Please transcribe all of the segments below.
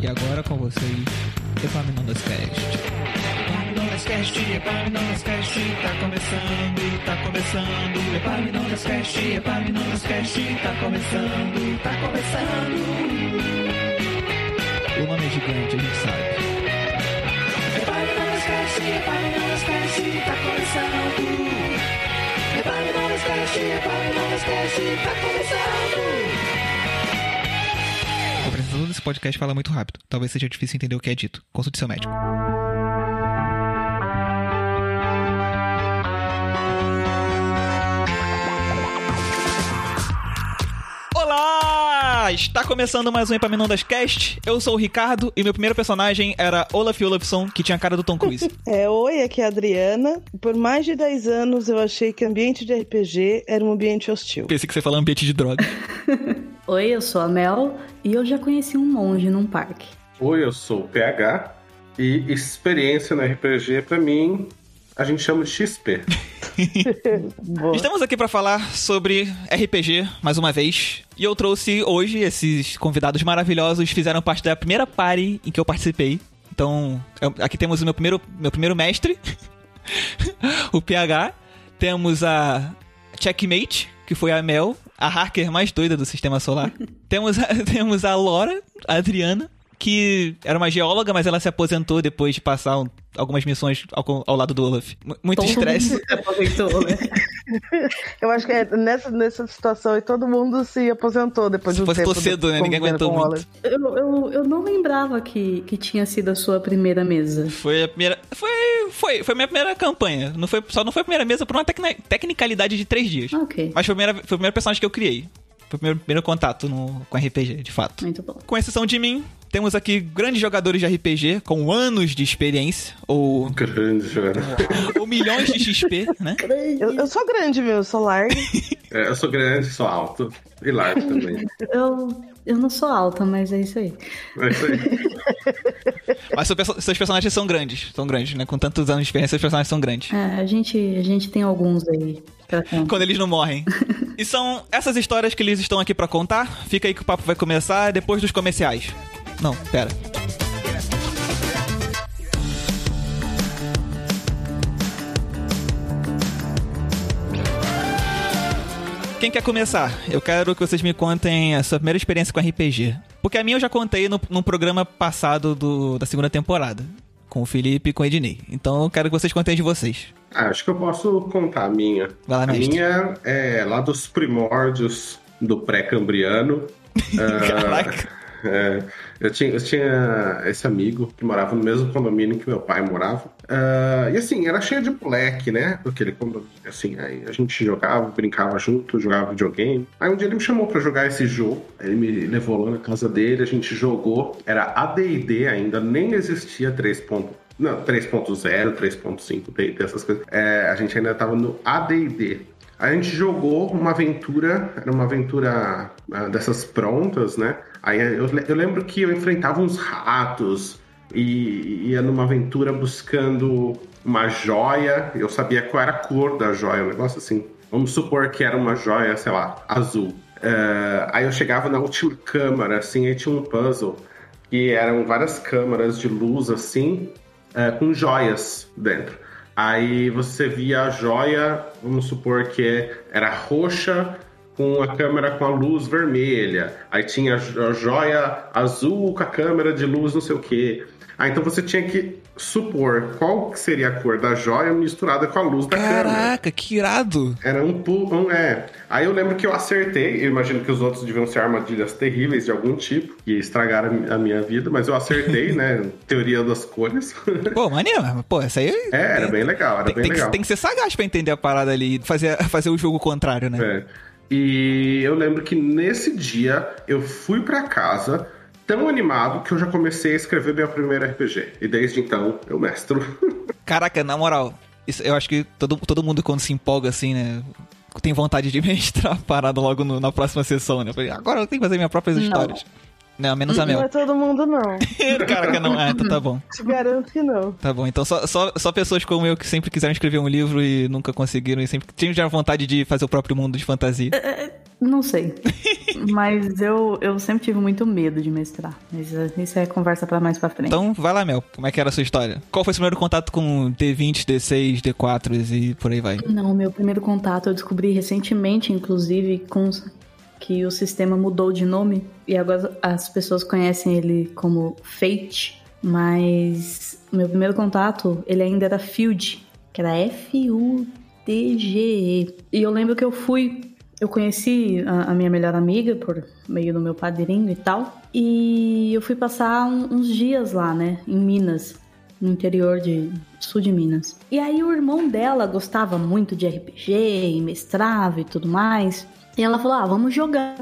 E agora com vocês, Epaminondas Cast. Epaminondas Cast, Epaminondas Cast, tá começando, tá começando. Epaminondas Cast, Epaminondas Cast, tá começando, tá começando. O nome é gigante, a gente sabe. Epaminondas Cast, Epaminondas Cast, tá começando. Epaminondas Cast, Epaminondas Cast, tá começando. Desse podcast fala muito rápido. Talvez seja difícil entender o que é dito. Consulte seu médico. Olá! Está começando mais um Epaminondas Cast. Eu sou o Ricardo e meu primeiro personagem era Olaf Olafsson, que tinha a cara do Tom Cruise. É, oi, aqui é a Adriana. Por mais de 10 anos eu achei que ambiente de RPG era um ambiente hostil. Pensei que você falava ambiente de droga. Oi, eu sou a Mel e eu já conheci um monge num parque. Oi, eu sou o PH e experiência no RPG pra mim a gente chama de XP. Estamos aqui para falar sobre RPG mais uma vez. E eu trouxe hoje esses convidados maravilhosos, fizeram parte da primeira party em que eu participei. Então, eu- aqui temos o meu primeiro, meu primeiro mestre, o PH. Temos a Checkmate, que foi a Mel, a hacker mais doida do sistema solar. temos, a, temos a Laura, a Adriana, que era uma geóloga, mas ela se aposentou depois de passar um- algumas missões ao, ao lado do Olaf. M- Muito Todo estresse. mundo se aposentou, né? Eu acho que é nessa, nessa situação aí todo mundo se aposentou depois Se de um tempo. cedo, né? Ninguém aguentou muito. Eu, eu, eu não lembrava que, que tinha sido a sua primeira mesa. Foi a primeira. Foi. Foi, foi a minha primeira campanha. Não foi, só não foi a primeira mesa por uma tecni- tecnicalidade de três dias. Ah, Ok, Mas foi, a primeira, foi o primeiro personagem que eu criei. Foi o primeiro, primeiro contato no, com RPG, de fato. muito bom. Com exceção de mim, temos aqui grandes jogadores de RPG com anos de experiência, ou, Grande jogador. ou milhões de XP, né? Eu, eu sou grande, meu, eu sou larga. É, eu sou grande, sou alto e largo também. Eu, eu não sou alta, mas é isso aí. É isso aí. Mas seus personagens são grandes. São grandes, né? Com tantos anos de experiência, seus personagens são grandes. É, a gente, a gente tem alguns aí. Quando eles não morrem. E são essas histórias que eles estão aqui pra contar. Fica aí que o papo vai começar depois dos comerciais. Não, pera. Quem quer começar? Eu quero que vocês me contem a sua primeira experiência com RPG. Porque a minha eu já contei no, num programa passado do- da segunda temporada. Com o Felipe e com o Ednei. Então eu quero que vocês contem de vocês. Ah, acho que eu posso contar a minha. Vai lá, a minha é lá dos primórdios do pré-cambriano. Caraca. É, eu, tinha, eu tinha esse amigo que morava no mesmo condomínio que meu pai morava. Ah, e assim, era cheio de moleque, né? Aquele condomínio, assim, aí a gente jogava, brincava junto, jogava videogame. Aí um dia ele me chamou pra jogar esse jogo. Ele me levou lá na casa dele, a gente jogou. Era AD&D ainda, nem existia 3. ponto- Não, 3.0, 3.5, D&D, essas coisas. É, a gente ainda tava no AD&D. A gente jogou uma aventura, era uma aventura ah, dessas prontas, né? Aí eu, eu lembro que eu enfrentava uns ratos e ia numa aventura buscando uma joia. Eu sabia qual era a cor da joia, um negócio assim. Vamos supor que era uma joia, sei lá, azul. Eh, aí eu chegava na última câmara, assim, aí tinha um puzzle que eram várias câmaras de luz, assim, é, com joias dentro. Aí você via a joia, vamos supor que era roxa com a câmera com a luz vermelha. Aí tinha a jo- a joia azul com a câmera de luz não sei o quê. Ah, então você tinha que supor qual seria a cor da joia misturada com a luz da câmera. Caraca, que irado! Era um pulo, um, é. Aí eu lembro que eu acertei, eu imagino que os outros deviam ser armadilhas terríveis de algum tipo, que estragaram a minha vida, mas eu acertei, né? Teoria das cores. Pô, maneiro, mas, pô, essa aí. é, era bem legal, era tem, bem tem legal. Que, tem que ser sagaz pra entender a parada ali e fazer, fazer o jogo contrário, né? É. E eu lembro que nesse dia eu fui pra casa tão animado que eu já comecei a escrever meu primeiro RPG. E desde então eu mestro. Caraca, na moral, isso- eu acho que todo, todo mundo quando se empolga assim, né? Tem vontade de mestrar a parada logo no- na próxima sessão, né? Eu falei, Agora eu tenho que fazer minhas próprias Não. histórias. Não, menos a Não Mel. é todo mundo, não. Caraca, não. Ah, então tá bom. Te garanto que não. Tá bom. Então só, só, só pessoas como eu que sempre quiseram escrever um livro e nunca conseguiram e sempre tinham já vontade de fazer o próprio mundo de fantasia. Não sei. Mas eu, eu sempre tive muito medo de mestrar. Mas eh, isso é conversa pra mais pra frente. Então vai lá, Mel. Como é que era a sua história? Qual foi o seu primeiro contato com D20, D6, D4 e por aí vai? Não, meu primeiro contato eu descobri recentemente, inclusive, com que o sistema mudou de nome e agora as pessoas conhecem ele como Fate, mas meu primeiro contato ele ainda era Field, que era F-U-D-G-E. E eu lembro que eu fui, eu conheci a, a minha melhor amiga por meio do meu padrinho e tal, e eu fui passar um- uns dias lá, né, em Minas no interior de sul de Minas. E aí o irmão dela gostava muito de RPG e mestrava e tudo mais. E ela falou: "Ah, vamos jogar".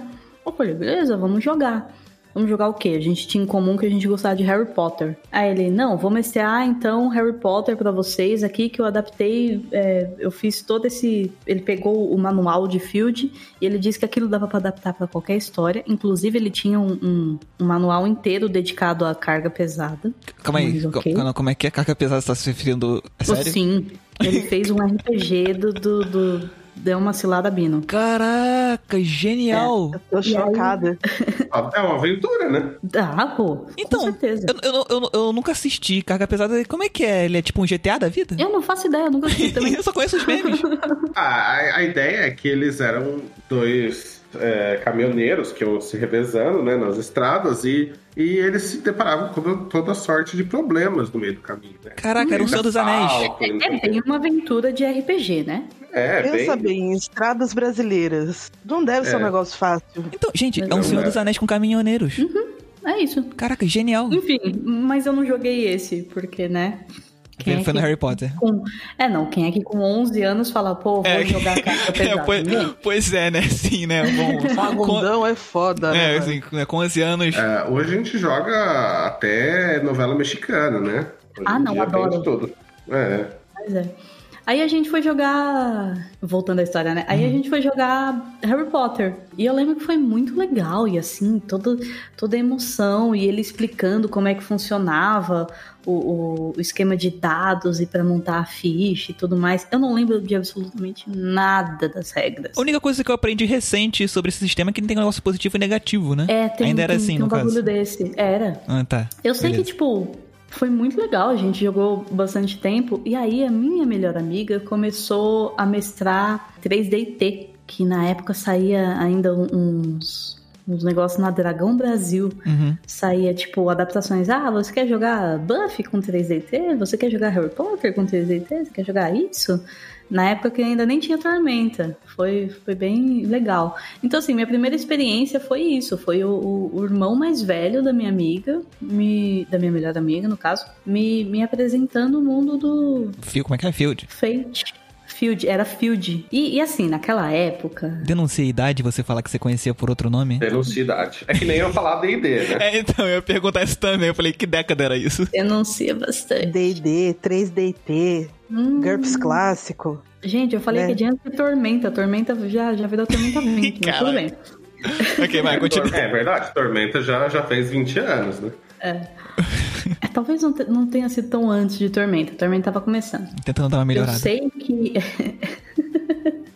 Eu falei: "Beleza, vamos jogar". Vamos jogar o quê? A gente tinha em comum que a gente gostava de Harry Potter. Aí ele, não, vou mestrar então Harry Potter pra vocês aqui, que eu adaptei, é, eu fiz todo esse... Ele pegou o manual de Field e ele disse que aquilo dava pra adaptar pra qualquer história. Inclusive, ele tinha um, um- um manual inteiro dedicado à carga pesada. Calma aí. Mas co- ok. Como, como é que é? Carga pesada você tá se referindo? É sério? Sim, ele fez um RPG do, do, do Deu uma cilada Bino. Caraca, genial! Tô E aí- chocada. É uma aventura, né? Ah, pô, Então, com certeza. Eu, eu, eu, eu nunca assisti Carga Pesada. Como é que é? Ele é tipo um GTA da vida? Eu não faço ideia, eu nunca assisti também. eu só conheço os memes. Ah, a, a ideia é que eles eram dois é, caminhoneiros que iam se revezando né, nas estradas e, e eles se deparavam com toda, sorte de problemas no meio do caminho. Né? Caraca, era um Senhor dos Anéis. Não sei É o quê. bem uma aventura de RPG, né? É, Pensa bem. bem, estradas brasileiras. Não deve ser um É. negócio fácil. Então, gente, é um Senhor é. dos Anéis com caminhoneiros. É isso. Caraca, genial. Enfim, mas eu não joguei esse, porque, né? Quem Foi é no que Harry Potter. com... É, não, quem é que com 11 anos fala, pô, vou jogar carta pesada? É, pois, pois é, né? Sim, né? Bom, com, Vagundão é foda, né? é, assim, com- com 11 anos. É, hoje a gente joga até novela mexicana, né? Hoje Ah, não, adoro. de tudo. É. Pois é. Aí a gente foi jogar. Voltando à história, né? Aí a gente foi jogar Harry Potter. E eu lembro que foi muito legal. E assim, toda, toda a emoção. E ele explicando como é que funcionava o, o- esquema de dados e pra montar a ficha e tudo mais. Eu não lembro de absolutamente nada das regras. A única coisa que eu aprendi recente sobre esse sistema é que não tem negócio positivo e negativo, né? É, tem, Ainda era tem- assim, tem no um bagulho caso. desse. Era. Ah, tá. Eu sei Beleza. que, tipo, foi muito legal, a gente jogou bastante tempo. E aí a minha melhor amiga começou a mestrar 3DT, que na época saía ainda uns, uns negócios na Dragão Brasil. Uhum. Saía, tipo, adaptações. Ah, você quer jogar Buffy com 3DT? Você quer jogar Harry Potter com 3DT? Você quer jogar isso? Na época que ainda nem tinha Tormenta. Foi, foi bem legal. Então, assim, minha primeira experiência foi isso. Foi o, o- o irmão mais velho da minha amiga, me, da minha melhor amiga, no caso, me, me apresentando o mundo do Fio, como é que é? Field? Fate. Field, era Field. E, e assim, naquela época, Denuncia a idade você falar que você conhecia por outro nome? Velocidade. É que nem eu falar D&D, né? É, então, eu ia perguntar isso também. Eu falei, que década era isso? denuncia bastante. D&D, 3DT, Hum. GURPS clássico. Gente, eu falei Né? que adianta de Tormenta. Tormenta já, já virou Tormenta 20, mas tudo bem. ok, vai, continua. É verdade, Tormenta já, já fez 20 anos, né? É, talvez não, não tenha sido tão antes de Tormenta. Tormenta tava começando. Tentando dar uma melhorada. Eu sei que.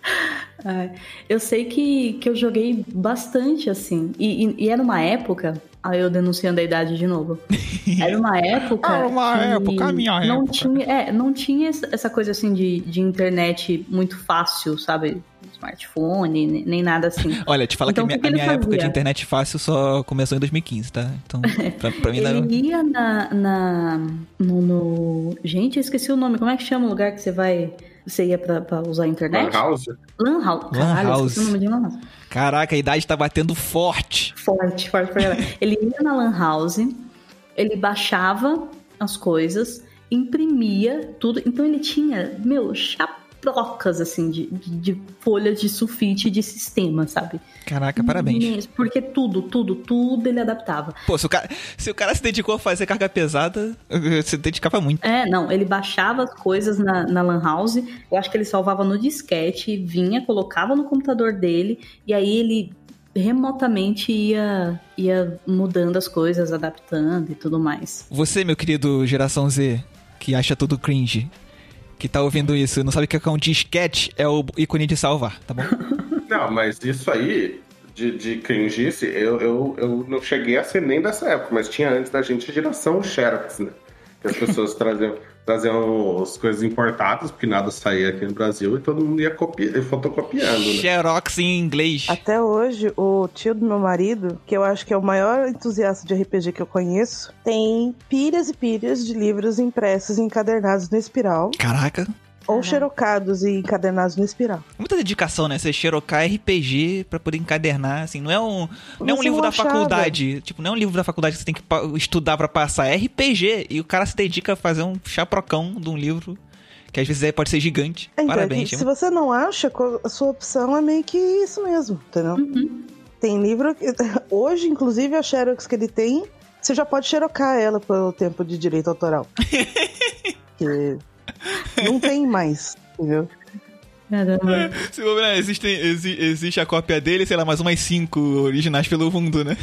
É, eu sei que, que eu joguei bastante, assim. E, e- e era uma época. Aí eu denunciando a idade de novo. Era uma época. Era uma época, a minha não época. Tinha, é, não tinha essa essa coisa assim de, de internet muito fácil, sabe? Smartphone, ne- nem nada assim. Olha, te fala Então, que que minha, que a minha época de internet fácil só começou em 2015, tá? Então, pra, pra mim não. Ele ia na. na no, no- Gente, eu esqueci o nome. Como é que chama o lugar que você vai. Você ia pra, pra usar a internet? Lan House. Lan House. Caralho, eu House. esqueci o nome de Lan House. Caraca, a idade tá batendo forte. Forte, forte pra caralho. Ele ia na Lan House, ele baixava as coisas, imprimia tudo. Então ele tinha, meu, chaprocas, assim, de, de, de folhas de sulfite de sistema, sabe? Caraca, parabéns. Imenso, Porque tudo, tudo, tudo ele adaptava. Pô, se o, cara, se o cara se dedicou a fazer carga pesada, se dedicava muito. É, não, ele baixava as coisas na, na Lan House. Eu acho que ele salvava no disquete, vinha, colocava no computador dele, e aí ele remotamente ia, ia mudando as coisas, adaptando e tudo mais. Você, meu querido geração Z, que acha tudo cringe, que tá ouvindo isso não sabe o que é um disquete, é o ícone de salvar, tá bom? Não, mas isso aí, de, de cringice, eu, eu, eu não cheguei a ser nem dessa época, mas tinha antes da gente a geração Xerox, né? Que as pessoas traziam, traziam as coisas importadas, porque nada saía aqui no Brasil, e todo mundo ia copi fotocopiando, né? Xerox em inglês. Até hoje, o tio do meu marido, que eu acho que é o maior entusiasta de RPG que eu conheço, tem pilhas e pilhas de livros impressos e encadernados no espiral. Caraca. Ou xerocados e encadernados no espiral. Muita dedicação, né? Você xerocar RPG pra poder encadernar, assim, não é um, não é um Você livro da faculdade. Tipo, não é um livro da faculdade que você tem que estudar pra passar. É RPG. E o cara se dedica a fazer um chaprocão de um livro que às vezes é- pode ser gigante. Então, Parabéns, se você não acha, a sua opção é meio que isso mesmo, entendeu? Tem livro que. Hoje, inclusive, a Xerox que ele tem, você já pode xerocar ela pelo tempo de direito autoral. que não tem mais, entendeu? Caramba. Se for ver, existem, exi- existe a cópia dele, sei lá, mais umas cinco originais pelo mundo, né?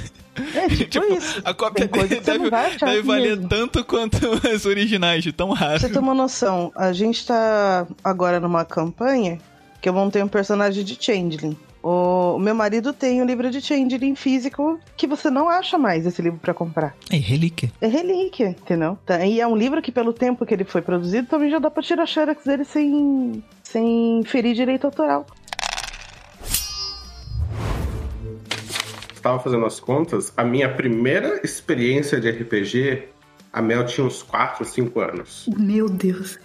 É tipo, Tipo, isso. a cópia Tem dele deve, deve valer mesmo. tanto quanto as originais, de tão raro. Pra você ter uma noção, a gente tá agora numa campanha que eu montei um personagem de Changeling. O meu marido tem um livro de Changeling físico que você não acha mais esse livro pra comprar. É relíquia. É relíquia, entendeu? Tá, E é um livro que, pelo tempo que ele foi produzido, também já dá pra tirar xerox dele sem, sem ferir direito autoral. Estava fazendo as contas, a minha primeira experiência de RPG, a Mel tinha uns 4, 5 anos. Meu Deus.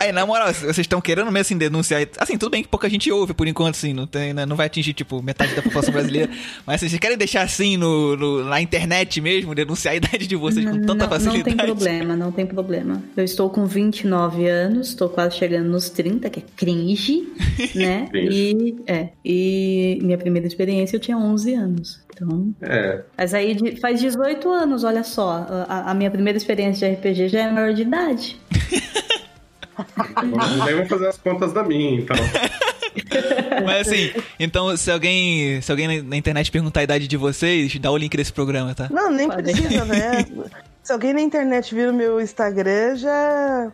Aí, na moral, vocês estão querendo mesmo assim denunciar. Assim, tudo bem que pouca gente ouve por enquanto, assim, não, tem, né, não vai atingir, tipo, metade da população brasileira. Mas vocês querem deixar assim no, no- na internet mesmo, denunciar a idade de vocês com tanta não, facilidade. não tem problema, não tem problema. Eu estou com 29 anos, estou quase chegando nos 30, que é cringe, né? Cringe. E, é, e minha primeira experiência eu tinha 11 anos. Então, É, mas aí faz 18 anos, olha só. A, a minha primeira experiência de RPG já é maior de idade. nem vou fazer as contas da minha, então. Mas assim, então se alguém, se alguém na- internet perguntar a idade de vocês, dá o link desse programa, tá? Não, nem Pode. precisa, né? Se alguém na internet vir o meu Instagram, já,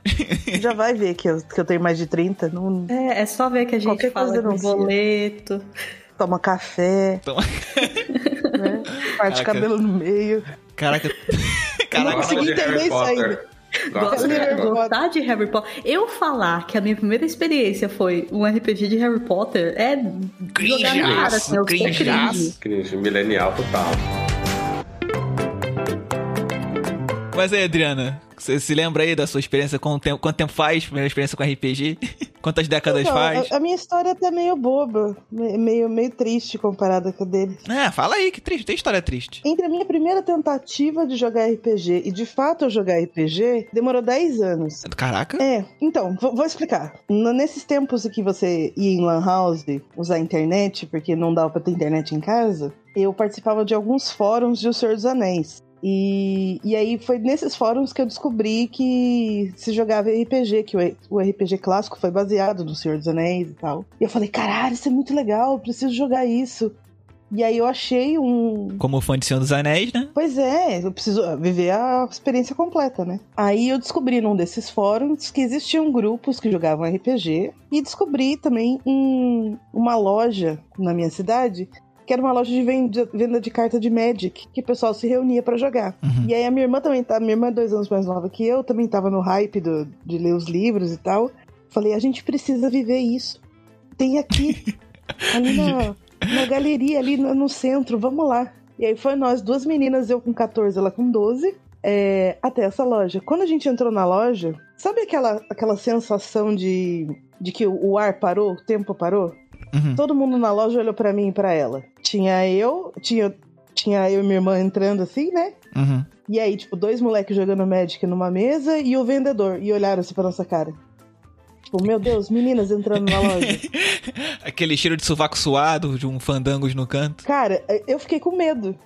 já vai ver que eu, que eu tenho mais de 30. Não É, é só ver que a gente Qualquer fala coisa boleto. Toma café, Então, né? Parte Caraca. cabelo no meio. caraca. não Caraca, consegui Gosta de entender isso ainda. Gosta de Harry Harry Potter. Gostar de Harry Potter. Eu falar que a minha primeira experiência foi um RPG de Harry Potter é jogar na cara, assim, eu cringe. Cringe, milenial total. Mas aí, Adriana, você se lembra aí da sua experiência com o tempo? Quanto tempo faz? Primeira experiência com RPG? Quantas décadas Então, faz? a, a minha história é até meio boba, me- meio, meio triste comparada com a dele. Ah, fala aí, que triste. Tem história triste. Entre a minha primeira tentativa de jogar RPG e de fato eu jogar RPG, demorou 10 anos. Caraca. É, então, vou, vou explicar. Nesses tempos em que você ia em Lan House usar a internet, porque não dava pra ter internet em casa, eu participava de alguns fóruns de O Senhor dos Anéis. E, e aí foi nesses fóruns que eu descobri que se jogava RPG, que o, o RPG clássico foi baseado no Senhor dos Anéis e tal. E eu falei, caralho, isso é muito legal, eu preciso jogar isso. E aí eu achei um, Como fã de Senhor dos Anéis, né? Pois é, eu preciso viver a experiência completa, né? Aí eu descobri num desses fóruns que existiam grupos que jogavam RPG e descobri também um- uma loja na minha cidade que era uma loja de venda, de carta de Magic, que o pessoal se reunia pra jogar. Uhum. E aí a minha irmã também tá, minha irmã é dois anos mais nova que eu, também tava no hype do- de ler os livros e tal. Falei, a gente precisa viver isso. Tem aqui, ali na, na galeria, ali no, no centro, vamos lá. E aí foi nós, duas meninas, eu com 14, ela com 12, é, até essa loja. Quando a gente entrou na loja, sabe aquela, aquela sensação de, de que o ar parou, o tempo parou? Uhum. Todo mundo na loja olhou pra mim e pra ela. Tinha eu, tinha, tinha eu e minha irmã entrando assim, né? Uhum. E aí, tipo, dois moleques jogando Magic numa mesa e o vendedor. E olharam assim pra nossa cara. Tipo, meu Deus, meninas entrando na loja. Aquele cheiro de sovaco suado, de um fandangos no canto. Cara, eu fiquei com medo.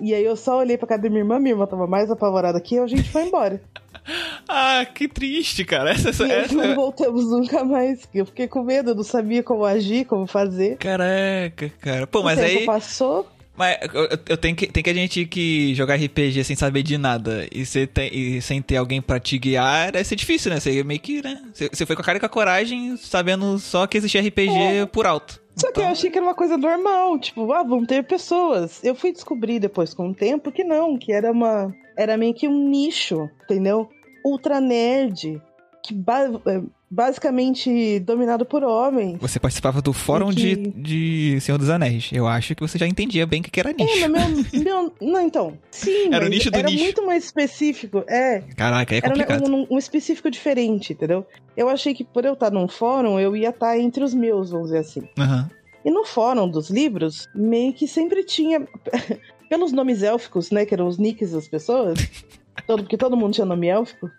E aí eu só olhei pra cara da minha irmã, minha irmã tava mais apavorada que eu, a gente foi embora. Ah, que triste, cara. Essa, essa, E essa... não voltamos nunca mais. Eu fiquei com medo, eu não sabia como agir, como fazer. Caraca, cara. Pô, o mas tempo aí. passou. Mas eu, eu tenho que, tem que a gente que jogar RPG sem saber de nada e, você tem, e sem ter alguém pra te guiar, deve ser difícil, né? Você meio que, né? Você, você foi com a cara e com a coragem, sabendo só que existia RPG É. por alto. Só que eu Então- achei que era uma coisa normal, tipo, ah, vão ter pessoas. Eu fui descobrir depois com o tempo que não, que era uma. Era meio que um nicho, entendeu? Ultra nerd, que ba- é, basicamente dominado por homens. Você participava do fórum que- de, de Senhor dos Anéis. Eu acho que você já entendia bem o que era nicho. É, meu, meu. Não, então. Sim, Era o nicho do era nicho. muito mais específico. É. Caraca, é Era complicado. um, um- um específico diferente, entendeu? Eu achei que por eu estar num fórum, eu ia estar entre os meus, vamos dizer assim. Aham. E no fórum dos livros, meio que sempre tinha. Pelos nomes élficos, né? Que eram os nicks das pessoas. todo, porque todo mundo tinha nome élfico.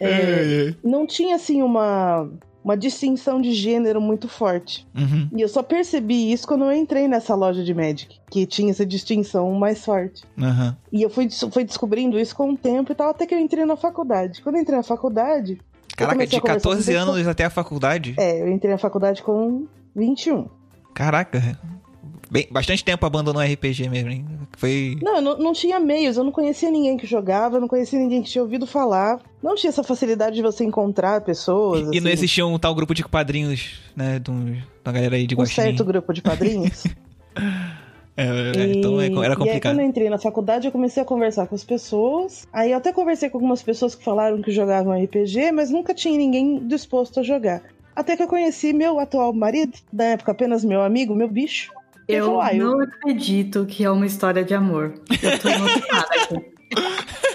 É, não tinha, assim, uma. Uma distinção de gênero muito forte. Uhum. E eu só percebi isso quando eu entrei nessa loja de Magic, que tinha essa distinção mais forte. Aham. E eu fui, fui descobrindo isso com o tempo e tal, até que eu entrei na faculdade. Quando eu entrei na faculdade. Caraca, de a conversar com 14 pessoas- anos até a faculdade? É, eu entrei na faculdade com 21. Caraca. Bem, bastante tempo abandonou RPG mesmo, hein? Foi. Não, eu não, não tinha meios, eu não conhecia ninguém que jogava, eu não conhecia ninguém que tinha ouvido falar. Não tinha essa facilidade de você encontrar pessoas. E não assim, existia um tal grupo de padrinhos, né? De um- uma galera aí de um certo grupo de padrinhos. É, é, E- então é- era E aí, complicado. quando eu entrei na faculdade, eu comecei a conversar com as pessoas. Aí eu até conversei com algumas pessoas que falaram que jogavam RPG, mas nunca tinha ninguém disposto a jogar. Até que eu conheci meu atual marido, na época apenas meu amigo, meu bicho. Eu não acredito que é uma história de amor. Eu tô emocionada aqui.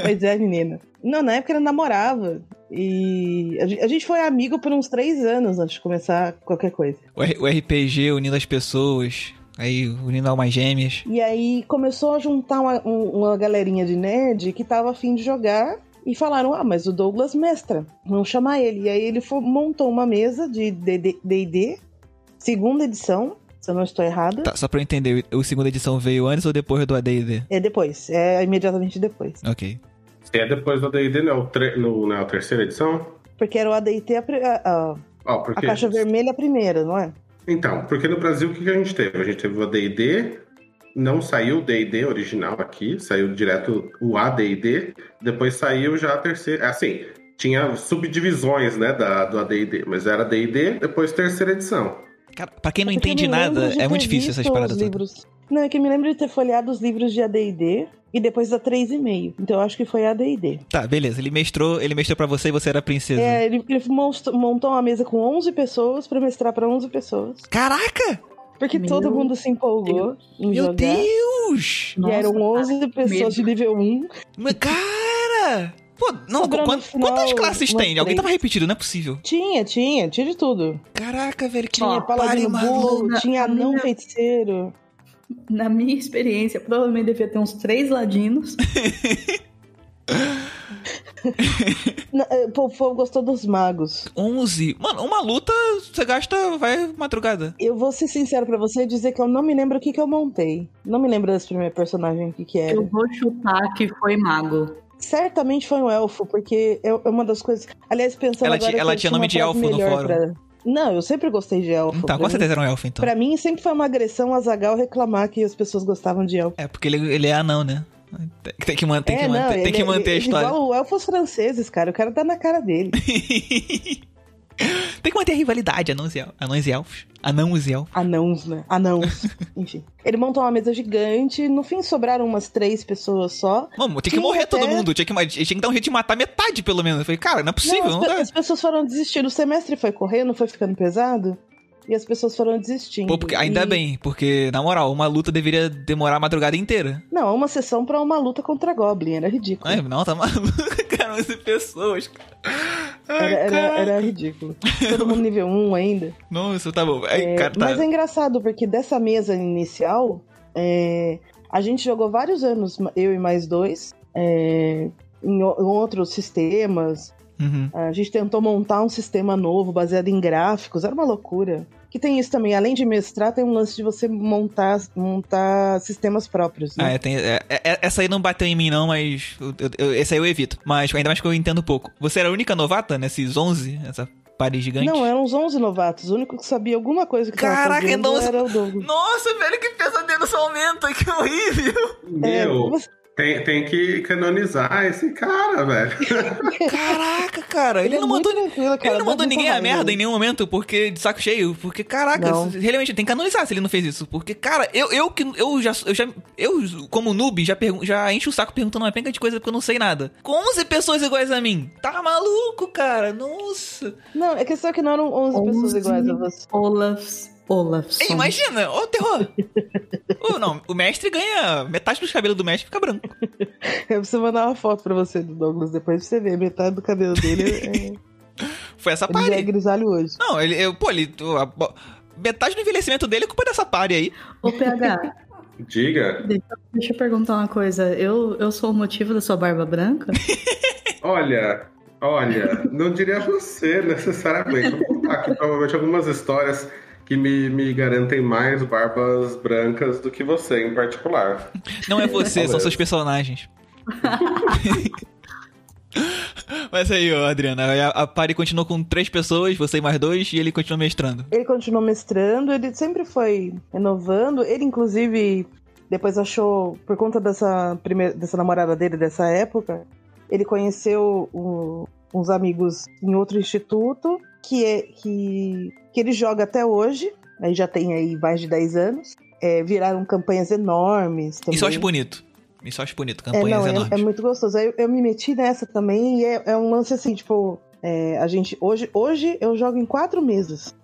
Pois é, menina. Não, na época ele namorava. E a gen- a gente foi amigo por uns três anos antes de começar qualquer coisa. O, R- o RPG unindo as pessoas, aí unindo almas gêmeas. E aí começou a juntar uma, um- uma galerinha de nerd que tava afim de jogar. E falaram, ah, mas o Douglas mestra, vamos chamar ele. E aí ele montou uma mesa de D&D, segunda edição, se eu não estou errada. Tá, só pra eu entender, o segunda edição veio antes ou depois do AD&D? É depois, é imediatamente depois. Ok. Se é depois do D&D, não, é o tre- no, não é a terceira edição? Porque era o AD&T, a, a- a- a porque... caixa vermelha a primeira, não é? Então, porque no Brasil o que que a gente teve? A gente teve o AD&D, não saiu o D&D original aqui, saiu direto o AD&D, depois saiu já a terceira... Assim, tinha subdivisões, né, da, do AD&D, mas era D&D, depois terceira edição. Cara, pra quem não eu entende nada, é muito difícil essas paradas livros. Não, é que eu me lembro de ter folheado os livros de AD&D e depois da 3,5. Então eu acho que foi AD&D. Tá, beleza. Ele mestrou, ele mestrou pra você e você era a princesa. É, ele, ele montou uma mesa com 11 pessoas pra mestrar pra 11 pessoas. Caraca! Porque Meu todo mundo se empolgou em Meu jogar. Deus! E eram Nossa, 11 pessoas de nível 1. Mas, Cara! Pô, não, quant- final quantas classes tem? Alguém três. tava repetido, não é possível. Tinha, tinha, tinha de tudo. Caraca, velho, que Tinha paladino burro, tinha anão minha- feiticeiro. Na minha experiência, provavelmente devia ter uns três ladinos. Eh, Pô, o povo gostou dos magos. 11. Mano, uma luta, você gasta, vai madrugada. Eu vou ser sincero pra você e dizer que eu não me lembro o que, que eu montei. Não me lembro desse primeiro personagem, o que, que era. Eu vou chutar que foi mago. Certamente foi um elfo, porque é é uma das coisas. Aliás, pensando Ela agora. ela tinha nome de elfo no fórum. pra- Não, eu sempre gostei de elfo. Tá, com certeza era um elfo, então. Pra mim, sempre foi uma agressão a Zagal reclamar que as pessoas gostavam de elfo. É, porque ele, ele é anão, né? Tem- Tem que manter, tem é, que não, manter, tem ele- que manter a ele- história. Igual o elfos franceses, cara. O cara tá na cara dele. tem que manter a rivalidade, anões e, anões e elfos. Anãos e elfos. Anãos, né? Anãos. Enfim. Ele montou uma mesa gigante. No fim, sobraram umas três pessoas só. Mano, tinha que morrer até- todo mundo. Tinha que, tinha que dar um jeito de matar metade, pelo menos. Eu falei, cara, não é possível, não, não, as, pe- dá. as pessoas foram desistindo. O semestre foi correndo, foi ficando pesado. E as pessoas foram desistindo. Pô, porque, ainda E- bem, porque, na moral, uma luta deveria demorar a madrugada inteira. Não, uma sessão pra uma luta contra Goblin. Era ridículo. Ai, não, tá maluco, cara, 11 pessoas. Ai, Era, era, cara. era ridículo. Todo mundo nível 1 ainda. Nossa, tá bom. Ai, É, cara, tá. Mas é engraçado, porque dessa mesa inicial, é, a gente jogou vários anos, eu e mais dois, é, em, em outros sistemas. Uhum. A gente tentou montar um sistema novo baseado em gráficos, era uma loucura. Que tem isso também, além de mestrar, tem um lance de você montar, montar sistemas próprios. Né? Ah, é, tem, é, é, essa aí não bateu em mim, não, mas. Eu, eu, essa aí eu evito. Mas ainda mais que eu entendo pouco. Você era a única novata nesses 11? Essa parede gigante? Não, eram uns 11 novatos. O único que sabia alguma coisa que Caraca, tava fazendo então- era o Douglas. Nossa, velho, que pesadelo só aumenta, que horrível! É, Meu, você- tem, tem que canonizar esse cara, velho. Caraca, cara, ele, é não mandou. cara, ele não mandou ninguém a merda em nenhum momento, porque de saco cheio. Porque, caraca, Não. realmente tem que canonizar se ele não fez isso. Porque, cara, eu, eu que eu já, eu já. Eu, como noob, já, pergun- já encho o saco perguntando uma penca de coisa porque eu não sei nada. Com 11 pessoas iguais a mim. Tá maluco, cara? Nossa. Não, é questão que não eram 11, pessoas 11 iguais a você. Olafs. Olafson. Ei, imagina, ó o terror. Ô, não, o mestre ganha metade dos cabelos do mestre fica branco. Eu preciso mandar uma foto pra você do Douglas depois pra você ver. Metade do cabelo dele é, Foi essa ele já é grisalho hoje. Não, ele, eu, pô, ele. a- metade do envelhecimento dele é culpa dessa pare aí. Ô, PH, Diga. deixa, deixa eu perguntar uma coisa. Eu, eu sou o motivo da sua barba branca? Olha, olha, não diria você necessariamente. Vou contar aqui provavelmente algumas histórias que me, me garantem mais barbas brancas do que você em particular. Não é você, são seus personagens. Mas aí, ó, Adriana, a, a party continuou com três pessoas, você e mais dois, e ele continuou mestrando. Ele continuou mestrando, ele sempre foi renovando. Ele, inclusive, depois achou, por conta dessa, primeira, dessa namorada dele dessa época, ele conheceu o- uns amigos em outro instituto que, é, que, que ele joga até hoje. Aí já tem aí mais de 10 anos. É, viraram campanhas enormes. Também. Isso eu acho bonito. Isso eu acho bonito, É, campanhas não, é, enormes. é muito gostoso. Eu, eu me meti nessa também e é, é um lance assim, tipo, é, a gente. Hoje, hoje eu jogo em quatro mesas,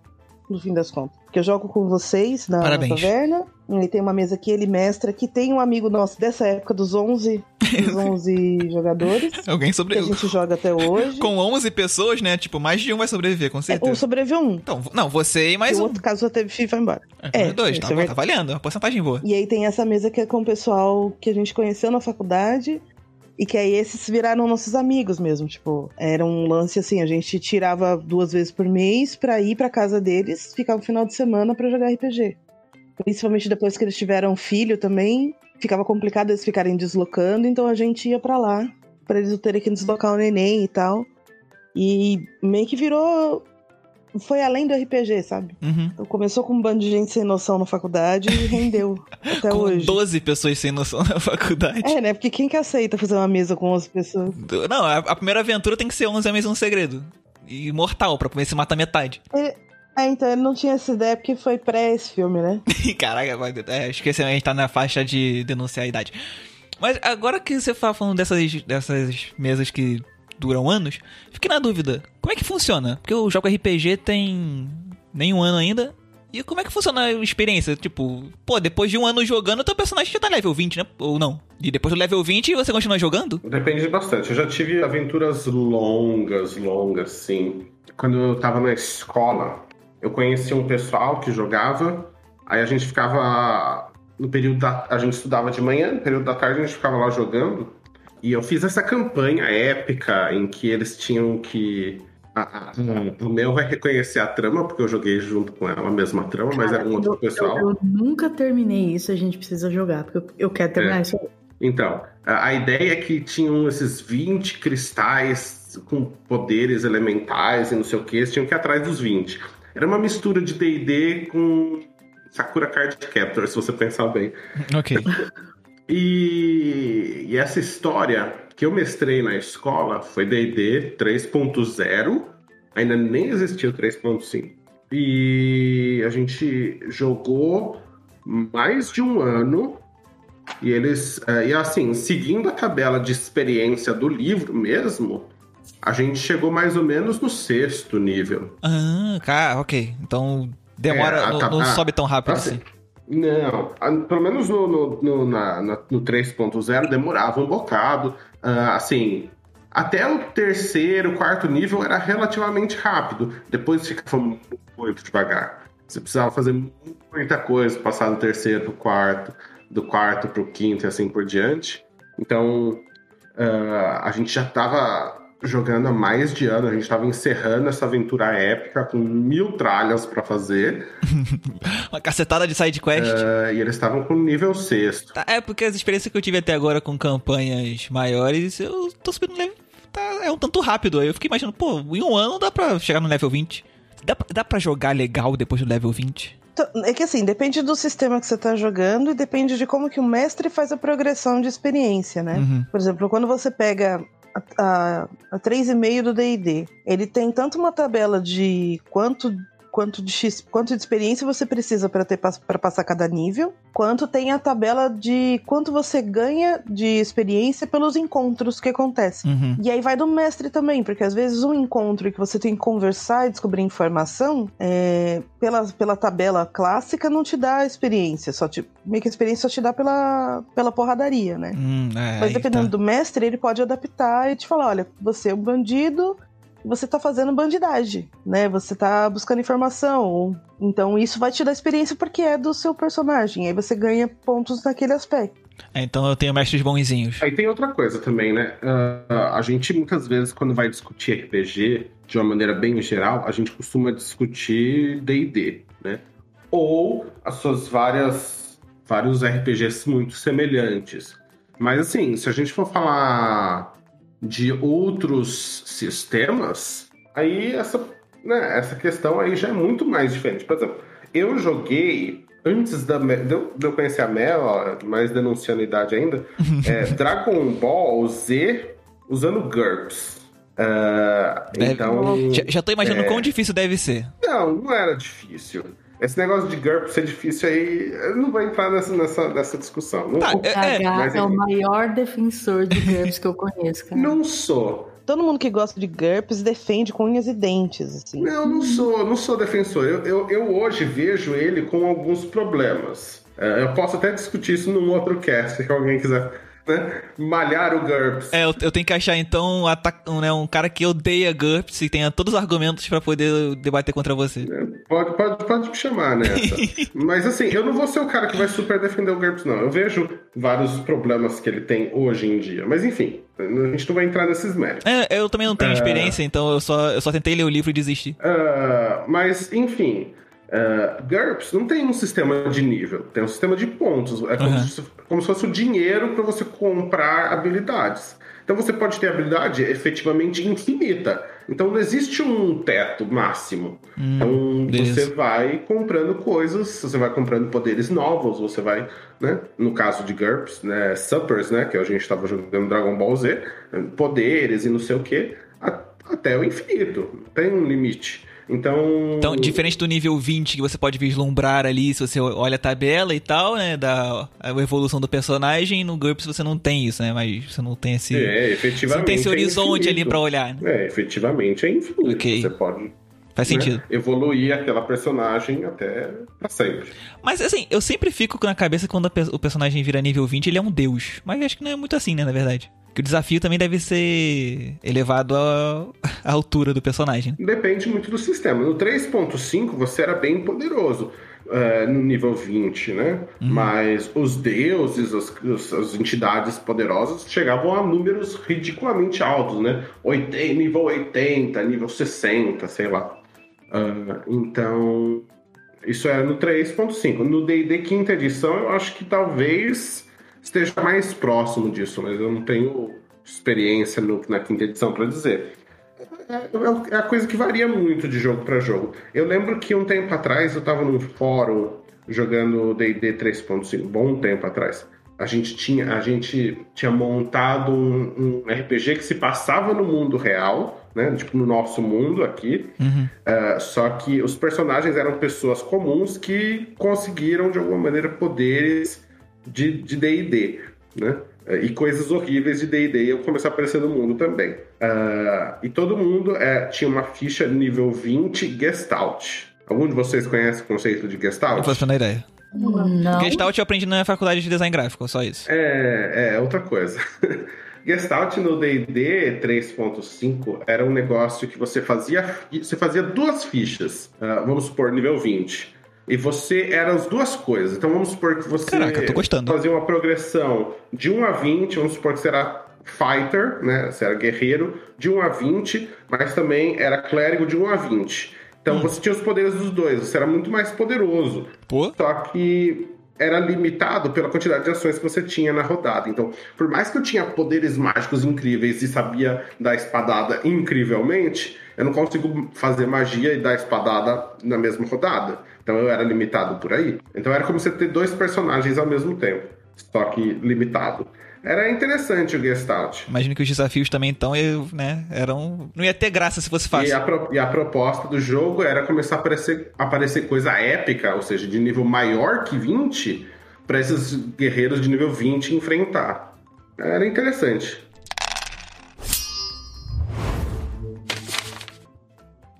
no fim das contas. Porque eu jogo com vocês na, na taverna. E tem uma mesa que ele mestra, que tem um amigo nosso dessa época dos 11, dos 11 jogadores, Alguém que a sobreviveu. gente joga até hoje. Com 11 pessoas, né? Tipo, mais de um vai sobreviver, com É, certeza. o sobreviveu um. Então, não, você e mais e o um. outro caso só teve filho e foi embora. É, é, dois, tá, é tá valendo, é uma porcentagem boa. E aí tem essa mesa que é com o pessoal que a gente conheceu na faculdade. E que aí esses viraram nossos amigos mesmo, tipo, era um lance assim, a gente tirava duas vezes por mês pra ir pra casa deles, ficar um final de semana pra jogar RPG. Principalmente depois que eles tiveram filho também, ficava complicado eles ficarem deslocando, então a gente ia pra lá, pra eles não terem que deslocar o neném e tal. E meio que virou foi além do RPG, sabe? Uhum. Então começou com um bando de gente sem noção na faculdade e rendeu até com hoje. 12 pessoas sem noção na faculdade. É, né? Porque quem que aceita fazer uma mesa com 11 pessoas? Não, a, a primeira aventura tem que ser 11 homens e um segredo. E mortal, pra ver se mata metade. É, então ele não tinha essa ideia porque foi pré esse filme, né? Caraca, é, esqueci, a gente tá na faixa de denunciar a idade. Mas agora que você fala falando dessas, dessas mesas que duram anos, fiquei na dúvida. Como é que funciona? Porque eu jogo RPG tem nem um ano ainda. E como é que funciona a experiência? Tipo, pô, depois de um ano jogando, teu personagem já tá level 20, né? Ou não? E depois do level 20 você continua jogando? Depende bastante. Eu já tive aventuras longas, longas, sim. Quando eu tava na escola, eu conheci um pessoal que jogava, aí a gente ficava. No período da. A gente estudava de manhã, no período da tarde a gente ficava lá jogando. E eu fiz essa campanha épica em que eles tinham que. A- a- o meu vai reconhecer a trama, porque eu joguei junto com ela a mesma trama, mas era um outro eu, pessoal. Eu, eu nunca terminei isso, a gente precisa jogar, porque eu, eu quero terminar É. isso. Então, a a ideia é que tinham esses 20 cristais com poderes elementais e não sei o que, eles tinham que ir atrás dos 20. Era uma mistura de D&D com Sakura Card Captor, se você pensar bem. Ok. E, e essa história que eu mestrei na escola foi D&D 3.0, ainda nem existia o 3.5. E a gente jogou mais de um ano e eles, eh, e assim, seguindo a tabela de experiência do livro mesmo, a gente chegou mais ou menos no sexto nível. Ah, cara, ok. Então demora, É, não, não ah, sobe tão rápido assim, assim. Não, pelo menos no, no, no, na- no 3.0 demorava um bocado. Ah, assim, até o terceiro, quarto nível era relativamente rápido. Depois ficava muito devagar. Você precisava fazer muita coisa, passar do terceiro pro quarto, do quarto pro quinto e assim por diante. Então, ah, a gente já tava jogando há mais de ano. A gente tava encerrando essa aventura épica com mil tralhas para fazer. Uma cacetada de side quest. Uh, e eles estavam com nível sexto. Tá, é, porque as experiências que eu tive até agora com campanhas maiores, eu tô subindo level. Tá, é um tanto rápido. Aí eu fiquei imaginando, pô, em um ano dá pra chegar no level 20. Dá, dá pra jogar legal depois do level 20? Então, é que assim, depende do sistema que você tá jogando e depende de como que o mestre faz a progressão de experiência, né? Uhum. Por exemplo, quando você pega a, a, a 3,5 do D&D, ele tem tanto uma tabela de quanto quanto de X, quanto de experiência você precisa para ter para passar cada nível, quanto tem a tabela de quanto você ganha de experiência pelos encontros que acontecem. Uhum. E aí vai do mestre também, porque às vezes um encontro que você tem que conversar e descobrir informação, é, pela, pela tabela clássica não te dá experiência, só te, meio que a experiência só te dá pela, pela porradaria, né? Hum, é, Mas dependendo tá. do mestre, ele pode adaptar e te falar: olha, você é um bandido, você tá fazendo bandidagem, né? Você tá buscando informação. Então isso vai te dar experiência porque é do seu personagem. Aí você ganha pontos naquele aspecto. É, então eu tenho mestres bonzinhos. Aí tem outra coisa também, né? Uh, a gente muitas vezes, quando vai discutir RPG de uma maneira bem geral, a gente costuma discutir DD, né? Ou as suas várias. vários RPGs muito semelhantes. Mas assim, se a gente for falar de outros sistemas, aí essa, né, essa questão aí já é muito mais diferente. Por exemplo, eu joguei antes da, de, eu, conhecer a Mel, mais denunciando a idade ainda, é, Dragon Ball Z usando GURPS. Ah, Deve- então. Já, já tô imaginando É. quão difícil deve ser. Não, não era difícil. Esse negócio de GURPS ser difícil aí, eu não vou entrar nessa, nessa, nessa discussão. Não, Tá, vou- é- é, mas é o maior defensor de GURPS que eu conheço, cara. não sou. Todo mundo que gosta de GURPS defende com unhas e dentes, assim. Não, não sou, não sou defensor. Eu, eu, eu hoje vejo ele com alguns problemas. É, eu posso até discutir isso num outro cast, se alguém quiser malhar o GURPS. É, eu, eu tenho que achar então um, né, um cara que odeia GURPS e tenha todos os argumentos pra poder debater contra você. Pode, pode, pode me chamar nessa. Mas assim, eu não vou ser o cara que vai super defender o GURPS, não. Eu vejo vários problemas que ele tem hoje em dia. Mas enfim, a gente não vai entrar nesses méritos. É, eu também não tenho É. experiência, então eu só, eu só tentei ler o livro e desisti. Ah, mas, enfim, ah, GURPS não tem um sistema de nível, tem um sistema de pontos. É como, Uhum. se, como se fosse o dinheiro para você comprar habilidades. Então você pode ter habilidade efetivamente infinita. Então não existe um teto máximo. então Hum, beleza. você vai comprando coisas, você vai comprando poderes novos, você vai, né? No caso de GURPS, né? Suppers, né? Que a gente estava jogando Dragon Ball Z, poderes e não sei o que, até o infinito. Tem um limite. Então. Então, diferente do nível 20 que você pode vislumbrar ali, se você olha a tabela e tal, né, da evolução do personagem, no GURPS você não tem isso, né, mas você não tem esse... É, você efetivamente. não tem esse é horizonte ali infinito. pra olhar, né? É, efetivamente é infinito. Você pode Faz né, sentido. evoluir aquela personagem até pra sempre. Mas assim, eu sempre fico na cabeça que quando pe- o personagem vira nível 20, ele é um deus. Mas acho que não é muito assim, né, na verdade. Que o desafio também deve ser elevado à, à altura do personagem. Depende muito do sistema. No 3.5 você era bem poderoso. eh, no nível 20, né? Mas os deuses, as, as entidades poderosas chegavam a números ridiculamente altos, né? 80, nível 80, nível 60, sei lá. Ah, então, isso era no 3.5. No D&D quinta edição, eu acho que talvez esteja mais próximo disso, mas eu não tenho experiência no- na quinta edição para dizer. É, é a coisa que varia muito de jogo para jogo. Eu lembro que um tempo atrás eu estava num fórum jogando D&D 3.5, bom tempo atrás. A gente tinha, a gente tinha montado um, um RPG que se passava no mundo real, né? Tipo, no nosso mundo aqui. Uhum. Uh, só que os personagens eram pessoas comuns que conseguiram, de alguma maneira, poderes de de D&D, né? Uh, E coisas horríveis de D&D iam começar a aparecer no mundo também. Uh, e todo mundo eh, tinha uma ficha nível 20 Gestalt. Algum de vocês conhece o conceito de Gestalt? Não faço a ideia. Não. Gestalt eu aprendi na faculdade de design gráfico, só isso. É, é outra coisa. Gestalt no D&D 3.5 era um negócio que você fazia, você fazia duas fichas, ah, vamos supor nível 20. E você era as duas coisas. Então vamos supor que você Caraca, fazia uma progressão de 1 a 20, vamos supor que será fighter, né? Você era guerreiro de 1 a 20, mas também era clérigo de 1 a 20. Então hum. você tinha os poderes dos dois, você era muito mais poderoso. Pô. Só que era limitado pela quantidade de ações que você tinha na rodada. Então, por mais que eu tinha poderes mágicos incríveis e sabia dar espadada incrivelmente, eu não consigo fazer magia e dar espadada na mesma rodada. Então eu era limitado por aí. Então era como você ter dois personagens ao mesmo tempo, só que limitado. Era interessante o Gestalt. Imagino que os desafios também, então, eu, né, eram. Não ia ter graça se fosse fácil. E a, pro... e a proposta do jogo era começar a aparecer, aparecer coisa épica, ou seja, de nível maior que 20, para esses guerreiros de nível 20 enfrentar. Era interessante.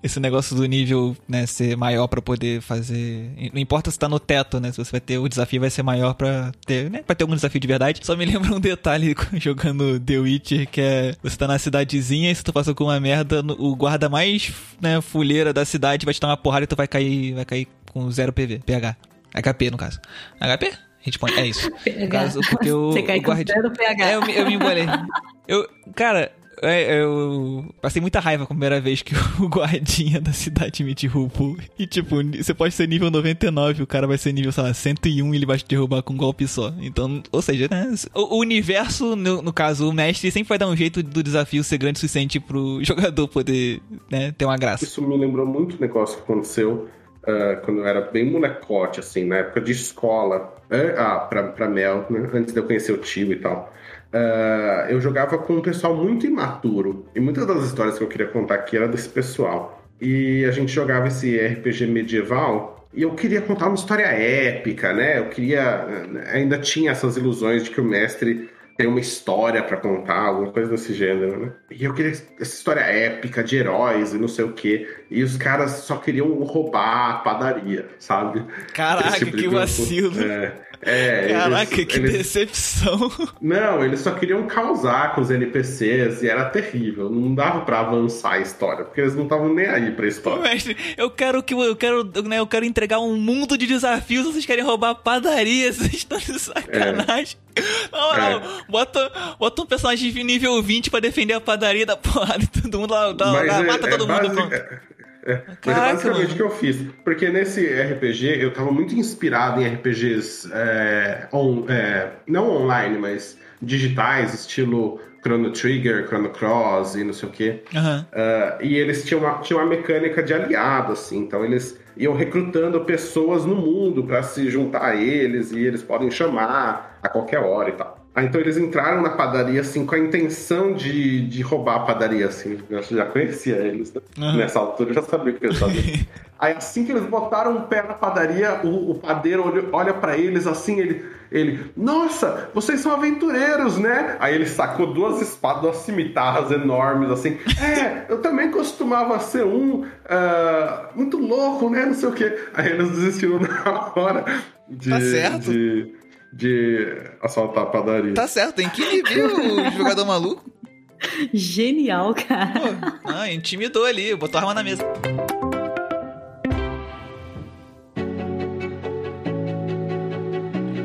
Esse negócio do nível, né, ser maior para poder fazer. Não importa se tá no teto, né? Se você vai ter o desafio, vai ser maior para ter, né? Pra ter algum desafio de verdade. Só me lembra um detalhe jogando The Witcher, que é você tá na cidadezinha e se tu passou com uma merda, o guarda mais, né, fuleira da cidade vai te dar uma porrada e tu vai cair, vai cair com zero PV, PH. HP, no caso. HP? Point, é isso. PH. Caso, porque o, Você cai com zero PH. É, eu, eu me embolei. Eu, cara, é, eu passei muita raiva com a primeira vez que o guardinha da cidade me derrubou. E tipo, você pode ser nível 99, o cara vai ser nível, sei lá, 101 e ele vai te derrubar com um golpe só. Então, ou seja, né? O, universo, no, no, caso, o mestre sempre vai dar um jeito do desafio ser grande o suficiente pro jogador poder, né, ter uma graça. Isso me lembrou muito o negócio que aconteceu Uh, quando eu era bem molecote, assim, na época de escola, é, ah, pra, pra Mel, né, antes de eu conhecer o tio e tal. Uh, eu jogava com um pessoal muito imaturo. E muitas das histórias que eu queria contar aqui era desse pessoal. E a gente jogava esse RPG medieval e eu queria contar uma história épica, né? Eu queria. Ainda tinha essas ilusões de que o mestre tem uma história para contar, alguma coisa desse gênero, né? E eu queria essa história épica de heróis e não sei o quê. E os caras só queriam roubar a padaria, sabe? Caraca, tipo que vacilo. É. É, Caraca, eles, que eles... decepção. Não, eles só queriam causar com os NPCs e era terrível. Não dava para avançar a história, porque eles não estavam nem aí pra história. Pô, mestre, eu quero que eu quero, né, eu quero entregar um mundo de desafios, vocês querem roubar a padaria, vocês estão de sacanagem. É. Não, não, é. bota, bota um personagem de nível 20 pra defender a padaria da porrada e todo mundo lá, dá, dá, mata é, todo mundo, pronto. É, mas é basicamente o que eu fiz. Porque nesse RPG eu tava muito inspirado em RPGs é, on, é, não online, mas digitais, estilo Chrono Trigger, Chrono Cross e não sei o quê. Uhum. Uh, e eles tinham uma, tinham uma mecânica de aliado, assim. Então eles iam recrutando pessoas no mundo para se juntar a eles e eles podem chamar a qualquer hora e tal. Ah, então eles entraram na padaria, assim, com a intenção de, de roubar a padaria, assim. Eu já conhecia eles. Né? Uhum. Nessa altura eu já sabia o que eles faziam. Aí assim que eles botaram o pé na padaria, o, o padeiro olha, olha para eles assim, ele, ele, nossa, vocês são aventureiros, né? Aí ele sacou duas espadas, duas cimitarras enormes, assim. É, eu também costumava ser um uh, muito louco, né? Não sei o quê. Aí eles desistiram na hora de. Tá certo. De, de assaltar a padaria. Tá certo, tem que nível o jogador maluco? Genial, cara. Pô, ah, intimidou ali, botou a arma na mesa.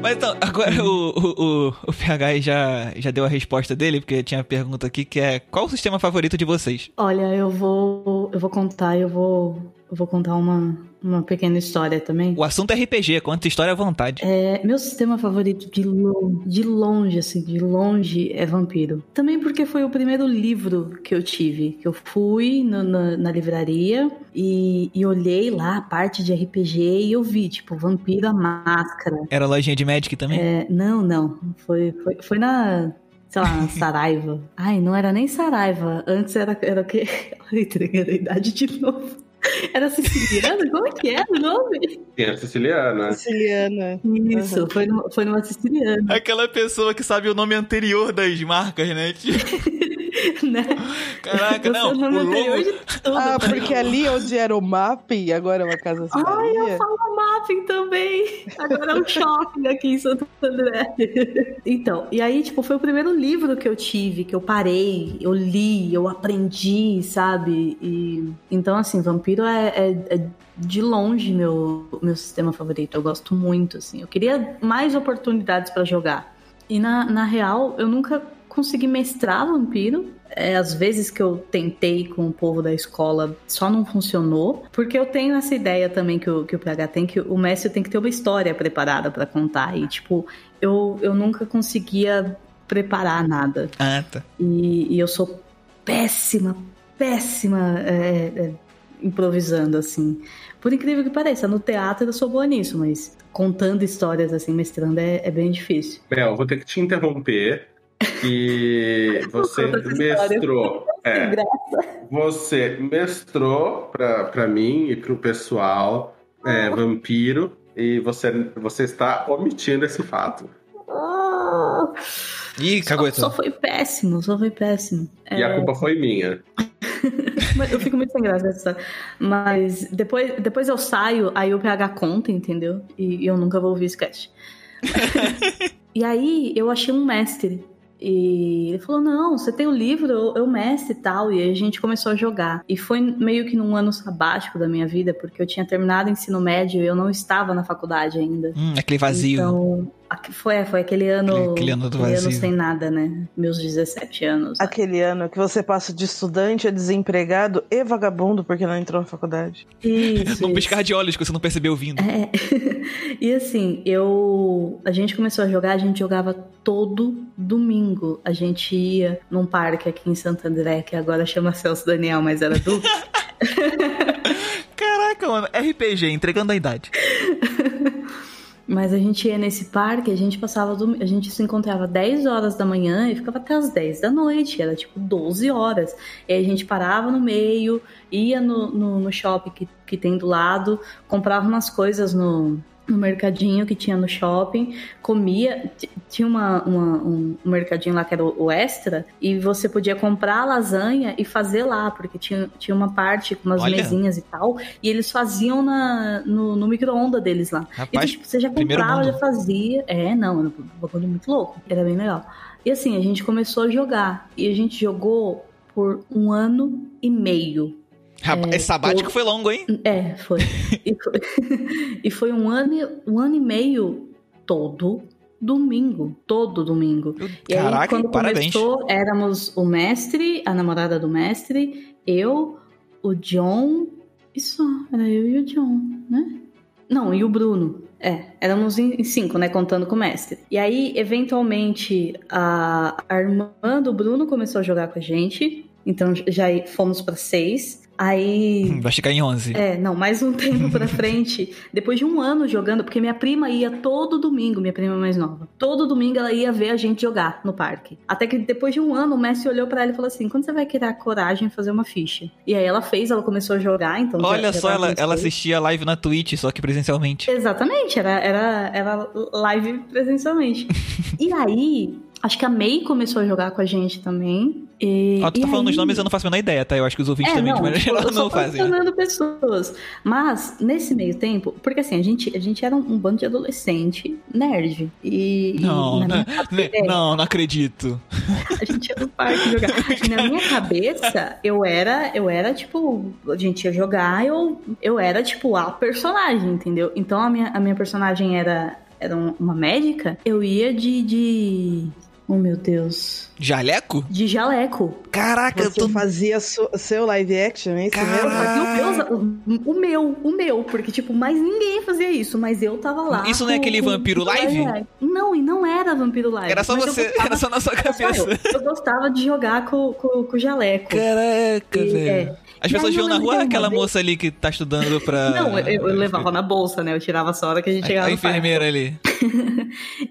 Mas então, agora o, o, o, o PH já, já deu a resposta dele, porque tinha a pergunta aqui que é qual o sistema favorito de vocês? Olha, eu vou. Eu vou contar, eu vou. Eu vou contar uma, uma pequena história também. O assunto é RPG, conta história à vontade. É, meu sistema favorito de, lo, de longe, assim, de longe, é Vampiro. Também porque foi o primeiro livro que eu tive. Que eu fui no, na, na, livraria e, e, olhei lá a parte de RPG e eu vi, tipo, Vampiro a Máscara. Era lojinha de Magic também? É, não, não. Foi, foi, foi na sei lá, Saraiva. Ai, não era nem Saraiva. Antes era, era o quê? Olha, entregando a idade de novo. Era siciliana? Como é que era o nome? Era siciliana. Siciliana. Isso, uhum. foi, no, foi numa siciliana. Aquela pessoa que sabe o nome anterior das marcas, né? né? Caraca, não. O logo... Tudo, ah, tá porque ali onde era o mapping, agora é uma casa assim. Ai, eu falo mapping também. Agora é um shopping aqui em Santo André. Então, e aí, tipo, foi o primeiro livro que eu tive, que eu parei, eu li, eu aprendi, sabe? E então, assim, Vampiro é, é, é de longe meu, meu sistema favorito. Eu gosto muito, assim. Eu queria mais oportunidades para jogar. E na, na real, eu nunca consegui mestrar vampiro. É, às vezes que eu tentei com o povo da escola, só não funcionou. Porque eu tenho essa ideia também que o, que o PH tem, que o mestre tem que ter uma história preparada para contar. E, tipo, eu, eu nunca conseguia preparar nada. Ah, tá. E, e eu sou péssima, péssima é, é, improvisando, assim. Por incrível que pareça, no teatro eu sou boa nisso, mas contando histórias, assim, mestrando é, é bem difícil. Mel, vou ter que te interromper. E você mestrou. É, você mestrou pra, pra mim e pro pessoal é, vampiro. E você, você está omitindo esse fato. Ih, cagou Só, só foi péssimo, só foi péssimo. E a culpa foi minha. Eu fico muito sem graça história. Mas depois, depois eu saio, aí o PH conta, entendeu? E, e eu nunca vou ouvir esse cast. e aí eu achei um mestre. E ele falou: Não, você tem o livro, eu, eu mestre e tal. E a gente começou a jogar. E foi meio que num ano sabático da minha vida, porque eu tinha terminado o ensino médio e eu não estava na faculdade ainda. Hum, aquele vazio. Então, foi, foi aquele ano. Aquele- aquele ano do vazio. sem nada, né? Meus 17 anos. Aquele ano que você passa de estudante a desempregado e vagabundo porque não entrou na faculdade. Isso, Num piscar de olhos que você não percebeu vindo. É. e assim, eu. A gente começou a jogar, a gente jogava todo domingo. A gente ia num parque aqui em Santo André, que agora chama Celso Daniel, mas era do. Caraca, mano. RPG, entregando a idade. Mas a gente ia nesse parque, a gente passava. dom- A gente se encontrava 10 horas da manhã e ficava até as 10 da noite. Era tipo 12 horas. E a gente parava no meio, ia no, no, no shopping que, que tem do lado, comprava umas coisas no, no mercadinho que tinha no shopping, comia. Tinha uma, uma- um, mercadinho lá que era o Extra, e você podia comprar lasanha e fazer lá, porque tinha, tinha uma parte com umas Olha. mesinhas e tal, e eles faziam na, no, no micro-ondas deles lá. Rapaz, Então, tipo, você já comprava, já fazia. É, não, era um bagulho muito louco. Era bem legal. E assim, a gente começou a jogar. E a gente jogou por um ano e meio. Rapaz, É, sabático foi longo, hein? É, foi. e, foi e foi um ano, e- um ano e meio todo domingo. Todo domingo. E aí, Caraca, quando parabéns. começou, éramos o mestre, a namorada do mestre, eu, o John e só. Era eu e o John, né? Não, e o Bruno. É, éramos em em cinco, né? Contando com o mestre. E aí, eventualmente, a, a irmã do Bruno começou a jogar com a gente. Então já fomos pra seis. Aí. Vai chegar em 11. É, não, mais um tempo pra frente. Depois de um ano jogando, porque minha prima ia todo domingo, minha prima mais nova. Todo domingo ela ia ver a gente jogar no parque. Até que depois de um ano, o mestre olhou pra ela e falou assim: quando você vai criar coragem e fazer uma ficha? E aí ela fez, ela começou a jogar, então. Olha já só, ela, ela assistia live na Twitch, só que presencialmente. Exatamente, era, era, era live presencialmente. e aí, acho que a May começou a jogar com a gente também. E, Ó, tu e tá falando aí... os nomes, eu não faço a menor ideia, tá? Eu acho que os ouvintes É, também, não, de maneira tipo, não tô fazem. né? pessoas. Mas, nesse meio tempo, porque assim, a gente, a gente era um, um bando de adolescente nerd. E, e Não, na não, cabeça, não, não acredito. a gente ia no parque jogar. E na minha cabeça, eu era, eu era tipo, a gente ia jogar, eu, eu era tipo a personagem, entendeu? Então a minha, a minha personagem era, era um- uma médica, eu ia de. de... Oh meu Deus. Jaleco? De jaleco. Caraca, eu Você tô. fazia su- seu live action, é isso Caraca. mesmo? Fazia o meu, o, o meu, o meu, porque, tipo, mais ninguém fazia isso, mas eu tava lá. Isso não é aquele com- Vampiro com- Live? Não, e não era Vampiro Live. Era só eu você, gostava- era só na sua cabeça. Eu, eu gostava de jogar com, com, com o jaleco. Caraca, E, velho. é. As pessoas viam na rua aquela vez- moça ali que tá estudando pra. Não, eu, eu levava na bolsa, né? Eu tirava só a hora que a gente A, chegava a parque. enfermeira ali.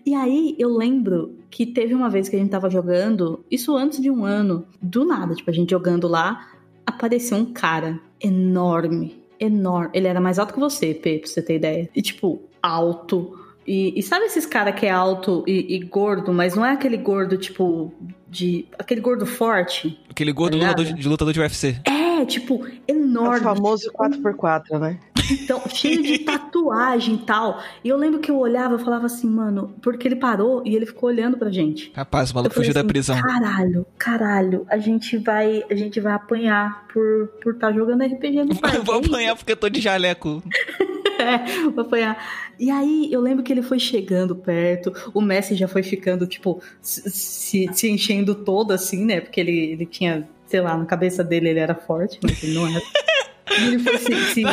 E aí eu lembro que teve uma vez que a gente tava jogando, isso antes de um ano, do nada, tipo, a gente jogando lá, apareceu um cara enorme, enorme. Ele era mais alto que você, P, pra você ter ideia. E tipo, alto. E, e sabe esses cara que é alto e, e gordo, mas não é aquele gordo, tipo, de. aquele gordo forte? Aquele gordo Tá lutador de, de lutador de UFC. É, tipo, É enorme. o famoso 4x4, né? Então, cheio de tatuagem e tal. E eu lembro que eu olhava e falava assim, mano, porque ele parou e ele ficou olhando pra gente. Rapaz, o Eu maluco fugiu da assim, prisão. Caralho, caralho, a gente vai, a gente vai apanhar por por estar jogando RPG no parque. Vou apanhar porque eu tô de jaleco. é, vou apanhar. E aí eu lembro que ele foi chegando perto, o Messi já foi ficando, tipo, se, se enchendo todo assim, né? Porque ele, ele tinha, sei lá, na cabeça dele ele era forte, mas ele não era. Ele foi assim, assim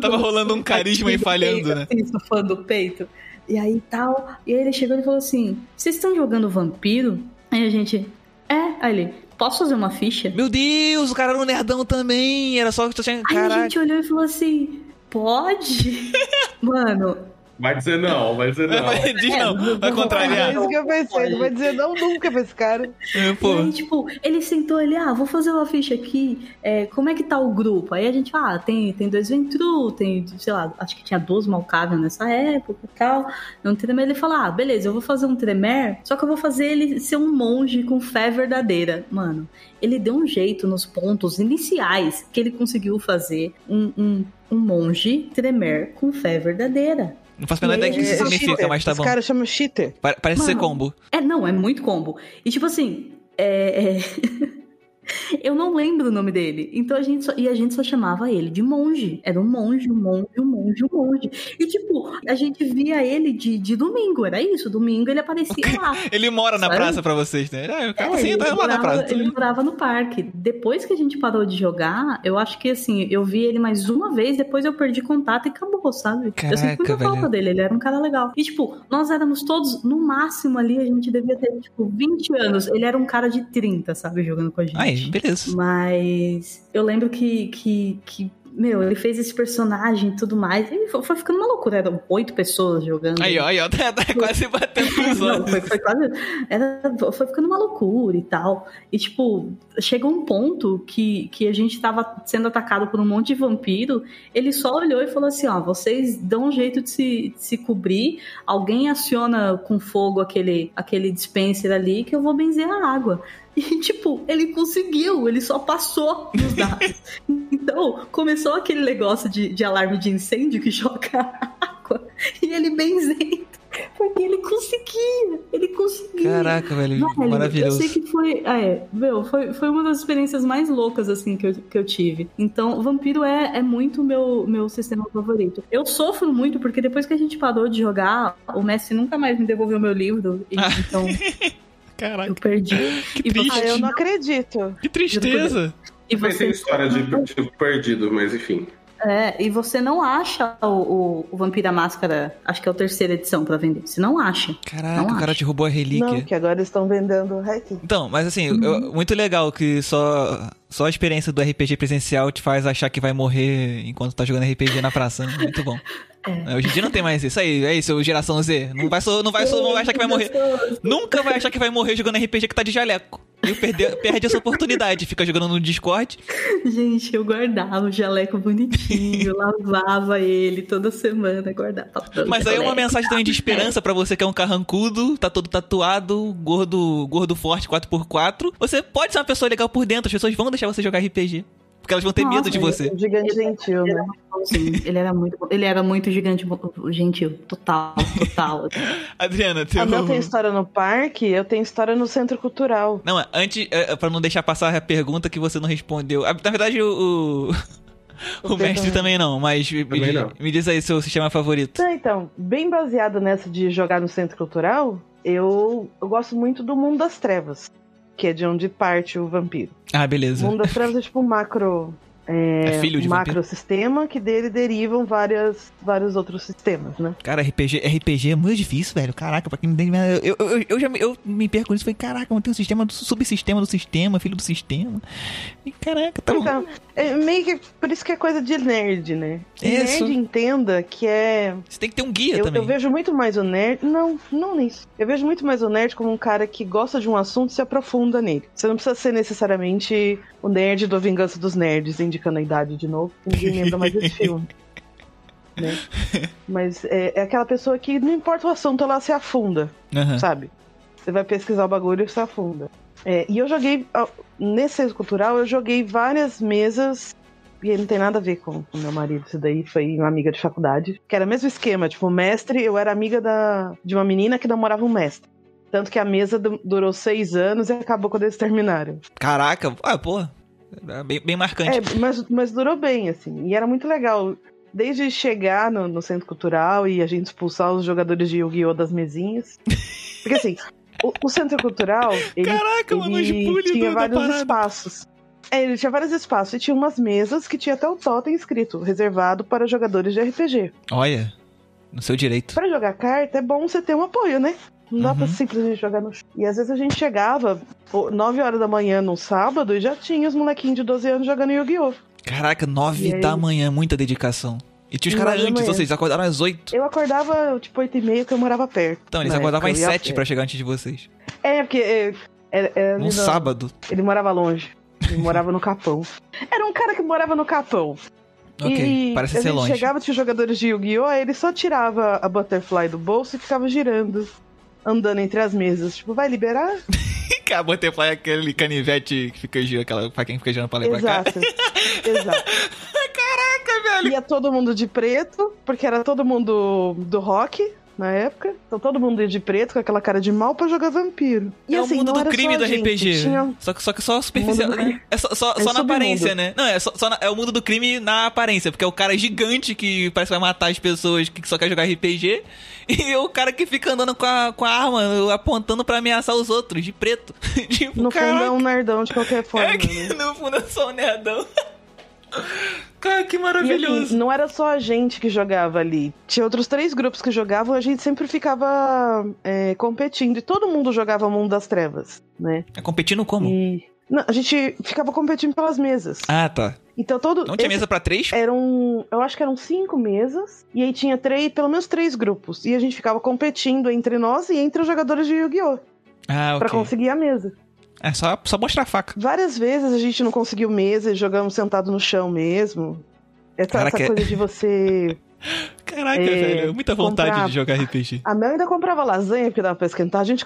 Tava rolando um carisma e falhando, peito, né? Assim, estufando o peito. E aí tal. E aí ele chegou e falou assim: Vocês estão jogando vampiro? Aí a gente. É, aí ele. Posso fazer uma ficha? Meu Deus, o cara era um nerdão também. Era só que tu tinha. Aí a gente olhou e falou assim: Pode? Mano, Vai dizer não, vai dizer não. Vai- Diz não, vai É contrariar. isso que eu pensei, não vai dizer não nunca pra esse cara. É, E Pô, aí, tipo, ele sentou ali, ah, vou fazer uma ficha aqui, é, como é que tá o grupo? Aí a gente, ah, tem, tem dois Ventru, tem, sei lá, acho que tinha duas Malkavian nessa época e tal. Um Tremer, ele fala, ah, beleza, eu vou fazer um Tremer, só que eu vou fazer ele ser um monge com fé verdadeira. Mano, ele deu um jeito nos pontos iniciais que ele conseguiu fazer um, um, um monge Tremer com fé verdadeira. Não faço a menor ideia do que isso É, significa, cheater. mas tá Esse bom. cara chama cheater. Pa- Parece ser Mano. combo. É, não, é muito combo. E tipo assim, é. é- Eu não lembro o nome dele. Então a gente só... E a gente só chamava ele de monge. Era um monge, um monge, um monge, um monge. E tipo, a gente via ele de, de domingo, era isso. Domingo ele aparecia lá. Ele mora na Sabe? praça pra vocês, né? Ah, o cara É, sim, ele, tá lá na morava, praça. ele morava no parque. Depois que a gente parou de jogar, eu acho que assim, eu vi ele mais uma vez, depois eu perdi contato e acabou, sabe? eu Caraca, sinto muita falta velho. dele, ele era um cara legal. E tipo, nós éramos todos, no máximo ali, a gente devia ter, tipo, 20 anos. Ele era um cara de 30, sabe, jogando com a gente. Beleza. Mas eu lembro que, que, que meu, ele fez esse personagem e tudo mais. E foi, foi ficando uma loucura. Eram oito pessoas jogando. Aí, ó, aí, ó, tá, tá quase batendo nos Não, foi, foi quase. Era, foi ficando uma loucura e tal. E, tipo, chegou um ponto que, que a gente tava sendo atacado por um monte de vampiro. Ele só olhou e falou assim: ó, vocês dão um jeito de se, de se cobrir. Alguém aciona com fogo aquele, aquele dispenser ali que eu vou benzer a água. E, tipo, ele conseguiu, ele só passou nos dados. então, começou aquele negócio de, de alarme de incêndio que joga água. E ele benzendo. Porque ele conseguia, ele conseguia. Caraca, velho, Velho, maravilhoso. Eu sei que foi. É, meu, foi, foi uma das experiências mais loucas, assim, que eu, que eu tive. Então, Vampiro é, é muito meu, meu sistema favorito. Eu sofro muito, porque depois que a gente parou de jogar, o Messi nunca mais me devolveu meu livro. Então, Caraca, eu perdi. que e triste. Ah, eu não acredito. Que tristeza. E Também tem você, história de, de perdido, mas enfim. é, e você não acha o, o, o Vampira Máscara, acho que é a terceira edição pra vender. Você não acha. Caraca, Não o cara acho. te roubou a relíquia. Não, que agora estão vendendo hack. Então, mas assim, Uhum. eu- muito legal que só, só a experiência do RPG presencial te faz achar que vai morrer enquanto tá jogando RPG na praça. né? Muito bom. É. Hoje em dia não tem mais isso aí, é isso, geração Z. Não vai, não vai, não vai achar que vai morrer. Nunca vai achar que vai morrer jogando RPG que tá de jaleco. E perde, perde essa oportunidade. Fica jogando no Discord. Gente, eu guardava o jaleco bonitinho, lavava ele toda semana, guardava. Mas aí é uma mensagem também de esperança pra você que é um carrancudo, tá todo tatuado, gordo, gordo forte 4x4. Você pode ser uma pessoa legal por dentro, as pessoas vão deixar você jogar RPG. Porque elas vão ter Nossa, medo de você. Um gigante gentil, né? Sim, ele era muito, ele era muito gigante, gentil, total, total. Adriana, teu... A Mel tem história no parque, eu tenho história no centro cultural. Não, antes, é, pra não deixar passar a pergunta que você não respondeu. Ah, Na verdade, o. O, o mestre também não, mas Também me- não. me diz aí seu sistema favorito. Então, então, bem baseado nessa de jogar no centro cultural, eu, eu gosto muito do Mundo das Trevas, que é de onde parte o vampiro. Ah, O beleza. Mundo das Trevas é tipo um macro. É, É filho de um macro sistema que dele derivam várias, vários outros sistemas, né? Cara, RPG, RPG é muito difícil, velho. Caraca, pra quem não entende. Eu, eu, eu, já me- eu me perco nisso. Falei, caraca, tem um sistema do subsistema do sistema, filho do sistema. E caraca, tá bom. Então, é meio que por isso que é coisa de nerd, né? Que Isso. Nerd entenda que é Você tem que ter um guia Eu, também. eu vejo muito mais o nerd. Não, não nisso. Eu vejo muito mais o nerd como um cara que gosta de um assunto e se aprofunda nele. Você não precisa ser necessariamente o nerd do Vingança dos Nerds, indicando a idade de novo. Ninguém lembra mais desse filme. Né? Mas é, é aquela pessoa que não importa o assunto, ela se afunda, Aham. sabe? Você vai pesquisar o bagulho e se afunda. É, e eu joguei. Nesse centro cultural, eu joguei várias mesas. E não tem nada a ver com o meu marido. Isso daí foi uma amiga de faculdade. Que era o mesmo esquema. Tipo, o mestre, eu era amiga da, de uma menina que namorava um mestre. Tanto que a mesa du- durou seis anos e acabou quando eles terminaram. Caraca, ah, pô. É Bem, bem marcante. É, mas, mas durou bem, assim. E era muito legal. desde chegar no, no centro cultural e a gente expulsar os jogadores de Yu-Gi-Oh! das mesinhas. Porque assim, o, o centro cultural, ele, Caraca, mano, ele bullying tinha do- vários espaços. É, ele tinha vários espaços e tinha umas mesas que tinha até o totem escrito, reservado para jogadores de RPG. Olha, no seu direito. Pra jogar carta é bom você ter um apoio, né? Não dá Uhum. pra simplesmente jogar no chão. E às vezes a gente chegava pô, 9 horas da manhã num sábado e já tinha os molequinhos de 12 anos jogando Yu-Gi-Oh! Caraca, E nove aí? da manhã, muita dedicação. E tinha os caras antes, ou seja, eles acordaram às oito. Eu acordava tipo 8 e meia que eu morava perto. Então, eles acordavam às eu ia a sete pé. pra chegar antes de vocês. É, porque é, é, é no- sábado. ele morava longe. Ele morava no Capão. Era um cara que morava no Capão. Ok, e parece ser longe. chegava, tinha jogadores de Yu-Gi-Oh! aí ele só tirava a Butterfly do bolso e ficava girando. Andando entre as mesas. Tipo, vai liberar? A Butterfly é aquele canivete que fica girando, aquela faquinha que fica girando pra pra cá. Exato. Exato. Caraca, velho. Ia todo mundo de preto, porque era todo mundo do rock na época. Então todo mundo ia de preto com aquela cara de mal pra jogar vampiro. E é assim, o mundo do crime do gente, RPG. Tinha... Só, que, só que só superficial, do? É só, só, É só na aparência, né? Não, é só, só na- é o mundo do crime na aparência, porque é o cara gigante que parece que vai matar as pessoas que só quer jogar RPG, e o cara que fica andando com a, com a arma, apontando pra ameaçar os outros, de preto. tipo, No fundo caraca, é um nerdão de qualquer forma. é que né? no fundo é só um nerdão. Cara, que E maravilhoso. assim, não era só a gente que jogava ali. Tinha outros três grupos que jogavam, a gente sempre ficava é, competindo. E todo mundo jogava Mundo das Trevas, né? É competindo como? E. Não, a gente ficava competindo pelas mesas. Ah, tá. Então todo. Não tinha mesa pra três? Eram. Eu acho que eram cinco mesas. E aí tinha três, pelo menos três grupos. E a gente ficava competindo entre nós e entre os jogadores de Yu-Gi-Oh! Ah, Pra ok. conseguir a mesa. É só, só mostrar a faca. Várias vezes a gente não conseguiu mesa e jogamos sentado no chão mesmo. Essa, Caraca, essa coisa de você. Caraca, É, velho. Muita vontade comprar- de jogar RPG. A Mel ainda comprava lasanha, porque dava pra esquentar. A gente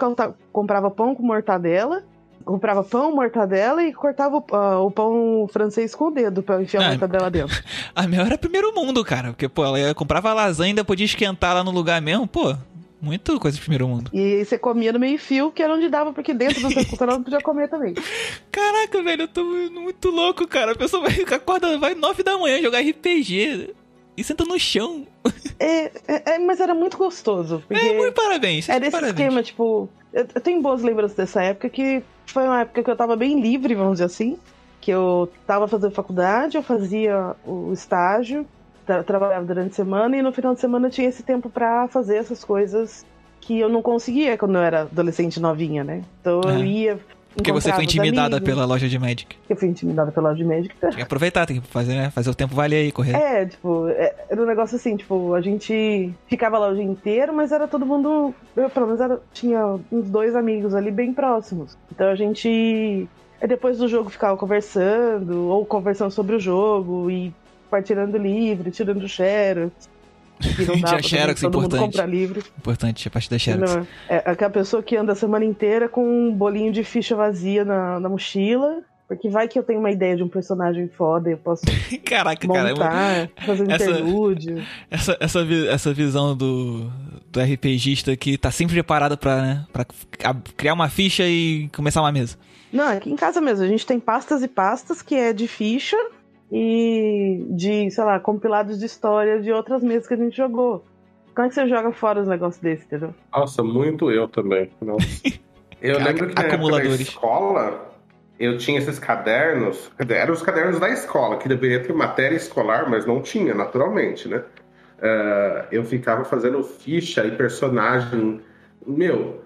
comprava pão com mortadela. Comprava pão, mortadela e cortava o, ah, o pão francês com o dedo pra enfiar Ah, a mortadela dentro. A Mel era primeiro mundo, cara. Porque, pô, ela comprava lasanha e ainda podia esquentar lá no lugar mesmo. Pô, muito coisa de primeiro mundo. E você comia no meio fio, que era onde dava, porque dentro do seu cultural não podia comer também. Caraca, velho, eu tô muito louco, cara. A pessoa vai acorda, vai nove da manhã jogar RPG e senta no chão. É, é- é, mas era muito gostoso. É, muito parabéns. era esse parabéns. esquema, tipo. Eu, eu tenho boas lembranças dessa época que foi uma época que eu tava bem livre, vamos dizer assim. Que eu tava fazendo faculdade, eu fazia o estágio, tra- trabalhava durante a semana e no final de semana eu tinha esse tempo pra fazer essas coisas que eu não conseguia quando eu era adolescente novinha, né? Então eu É. ia. Porque você foi intimidada amigos. pela loja de Magic. Eu fui intimidada pela loja de Magic. Tem que aproveitar, tem que fazer, né? Fazer o tempo valer aí, correr. É, tipo, é- era um negócio assim, tipo, a gente ficava lá o dia inteiro, mas era todo mundo. Eu, pelo menos era, tinha uns dois amigos ali bem próximos. Então a gente. Depois do jogo ficava conversando, ou conversando sobre o jogo, e partilhando livro, tirando xerox. Que não dá xerox, todo mundo importante. comprar livro. Importante, a parte da Xerox. Não, é aquela pessoa que anda a semana inteira com um bolinho de ficha vazia na, na mochila. Porque vai que eu tenho uma ideia de um personagem foda e eu posso Caraca, cara. montar, fazer um essa- interlúdio. Essa, essa, essa visão do, do RPGista que tá sempre preparado pra, né, pra criar uma ficha e começar uma mesa. Não, aqui em casa mesmo, a gente tem pastas e pastas que é de ficha e de, sei lá, compilados de história de outras mesas que a gente jogou. Como é que você joga fora os negócios desses, entendeu? Nossa, muito eu também. Eu lembro que na época da acumuladores. escola, eu tinha esses cadernos, eram os cadernos da escola, que deveria ter matéria escolar, mas não tinha, naturalmente, né? Eh, eu ficava fazendo ficha e personagem, meu,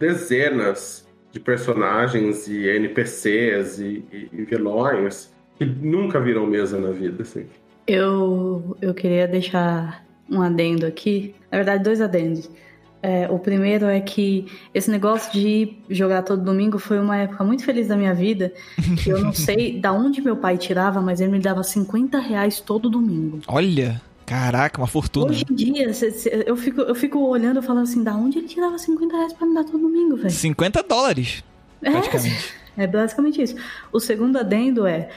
dezenas de personagens e NPCs e, e, e vilões que nunca viram mesa na vida, assim. Eu, eu queria deixar um adendo aqui. Na verdade, dois adendos. É, o primeiro é que esse negócio de jogar todo domingo foi uma época muito feliz da minha vida. Que eu não sei da onde meu pai tirava, mas ele me dava 50 reais todo domingo. Olha, caraca, uma fortuna. Hoje em dia, cê- cê- eu, fico, eu fico olhando e falando assim, da onde ele tirava 50 reais pra me dar todo domingo, velho? 50 dólares, É, praticamente. é basicamente isso. O segundo adendo é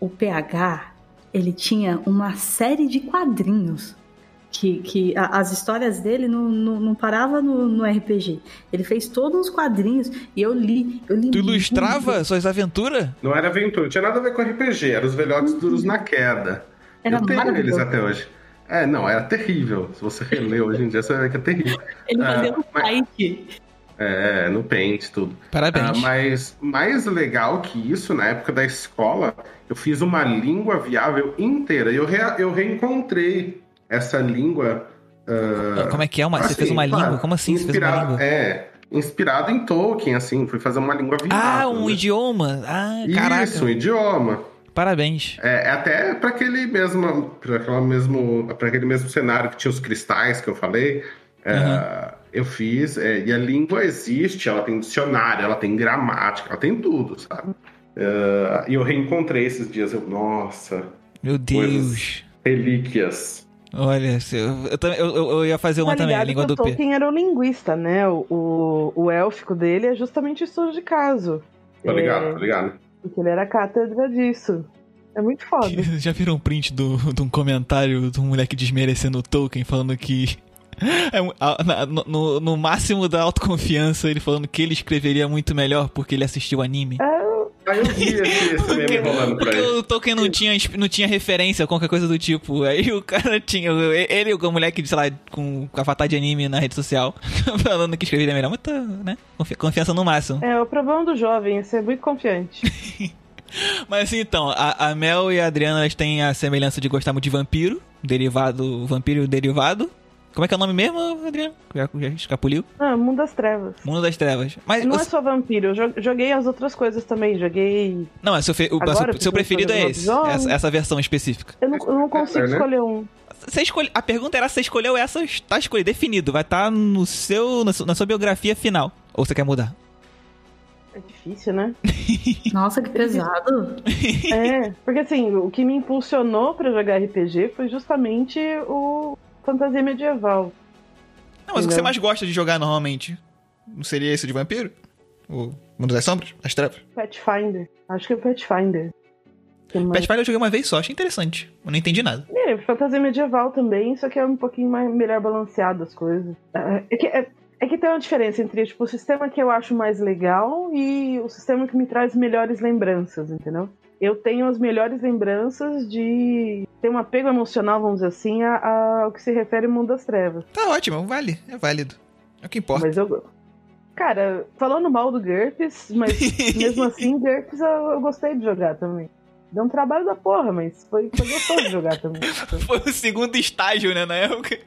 o PH, ele tinha uma série de quadrinhos que, que a- as histórias dele não, não, não parava no, no RPG. Ele fez todos os quadrinhos e eu li. Eu li Tu muito. ilustrava suas aventuras? Não era aventura, não tinha nada a ver com RPG, eram os velhotes duros na queda. Era eu tenho eles até hoje. É, não, era terrível. Se você reler hoje em dia, você vai ver que é terrível. Ele Ah, fazia um mas- fight. É, no Paint, tudo. Parabéns. Ah, mas mais legal que isso, na época da escola, eu fiz uma língua viável inteira. E eu, re- eu reencontrei essa língua. ah, Como é que é? Uma, você assim, fez uma claro, língua? Como assim você inspirado-? É, inspirado em Tolkien, assim, fui fazer uma língua viável. Ah, um né? idioma. Ah, caraca. Isso, um idioma. Parabéns. É, é até para aquele mesmo, para aquela mesmo, para aquele mesmo cenário que tinha os cristais que eu falei. é, Eu fiz é, e a língua existe, ela tem dicionário, ela tem gramática, ela tem tudo, sabe? É, e eu reencontrei esses dias, eu, nossa, Meu Deus. relíquias. Olha, eu, eu, eu- eu- ia fazer uma Tá também, a língua do o P. Tolkien era o linguista, né? O, o, o élfico dele é justamente o estudo de caso. Tá ligado, É, tá ligado? Porque ele era cátedra disso. É muito foda. Já viram um print do, de um comentário de um moleque desmerecendo o Tolkien, falando que. É a- no, no- máximo da autoconfiança, ele falando que ele escreveria muito melhor porque ele assistiu anime. Aí eu vi esse, esse meme rolando Porque aí. o Tolkien não tinha, não tinha referência, qualquer coisa do tipo. Aí o cara tinha. Ele e o moleque, sei lá, com, com avatar de anime na rede social, falando que escreveria melhor. Mas tá, né? Confi- Confiança no máximo. É, o problema do jovem é ser muito confiante. Mas assim, então, a, a Mel e a Adriana elas têm a semelhança de gostar muito de vampiro, derivado, vampiro derivado. Como é que é o nome mesmo, Adriana? Já, já escapuliu? Ah, Mundo das Trevas. Mundo das Trevas. Mas Não é só vampiro, eu jo- joguei as outras coisas também. Joguei. não, é seu, fe- o, Agora seu, seu preferido é esse, essa, essa versão específica. Eu não, eu não consigo É, né? escolher um. Você escolhe, a pergunta era se você escolheu essa, tá escolhido, definido, vai estar no seu, na, su- na sua biografia final. Ou você quer mudar? É difícil, né? Nossa, que pesado. É, porque assim, o que me impulsionou pra jogar RPG foi justamente o fantasia medieval. Não, mas o que você mais gosta de jogar normalmente? Não seria esse de vampiro? O Mundo das Sombras? As Trevas? Pathfinder. Acho que é o Pathfinder. Mais- Pathfinder eu joguei uma vez só, achei interessante. Eu não entendi nada. É, fantasia medieval também, só que é um pouquinho mais, melhor balanceado as coisas. É, é que, é, é que tem uma diferença entre tipo, o sistema que eu acho mais legal e o sistema que me traz melhores lembranças, entendeu? Eu tenho as melhores lembranças de ter um apego emocional, vamos dizer assim, a- ao que se refere ao mundo das trevas. Tá ótimo, vale, é válido. É o que importa. Mas eu. Cara, falando mal do GURPS, mas mesmo assim, GURPS eu, eu gostei de jogar também. Deu um trabalho da porra, mas foi, foi gostoso de jogar também. Foi o segundo estágio, né, na época.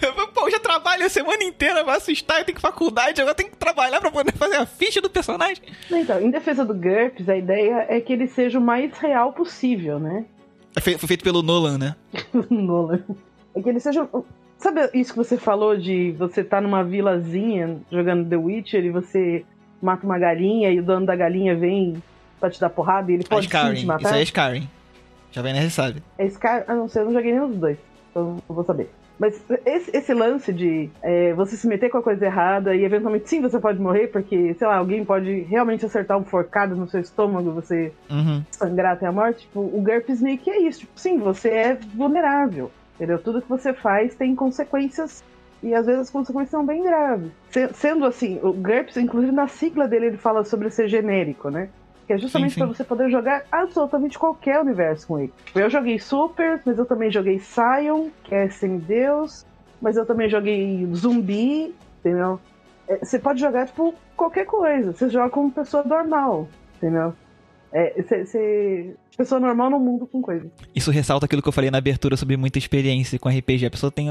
Eu Pô, eu já trabalho a semana inteira, assustar, eu tenho faculdade, agora eu tenho que trabalhar pra poder fazer a ficha do personagem. Então, em defesa do GURPS, a ideia é que ele seja o mais real possível, né? É Foi feito pelo Nolan, né? Nolan. É que ele seja. Sabe isso que você falou de você tá numa vilazinha jogando The Witcher e você mata uma galinha e o dono da galinha vem pra te dar porrada e ele pode sim te Skyrim, matar? isso aí é Skyrim. Já vem, sabe. É Sky... Ah, não sei, eu não joguei nenhum dos dois. Então não vou saber. Mas esse, esse lance de é, você se meter com a coisa errada e eventualmente sim você pode morrer, porque, sei lá, alguém pode realmente acertar um forcado no seu estômago e você Uhum. sangrar até a morte. Tipo, o meio que é isso. Tipo, sim, você é vulnerável. Entendeu? Tudo que você faz tem consequências. E às vezes as consequências são bem graves. Se- sendo assim, o GURPS, inclusive na sigla dele, ele fala sobre ser genérico, né? Que é justamente pra você poder jogar absolutamente qualquer universo com ele. Eu joguei Super, mas eu também joguei Scion, que é semideus, mas eu também joguei Zumbi, entendeu? É, Você pode jogar, tipo, qualquer coisa. Você joga como pessoa normal, entendeu? É. Pessoa normal no mundo com coisa. Isso ressalta aquilo que eu falei na abertura sobre muita experiência com RPG. A pessoa tem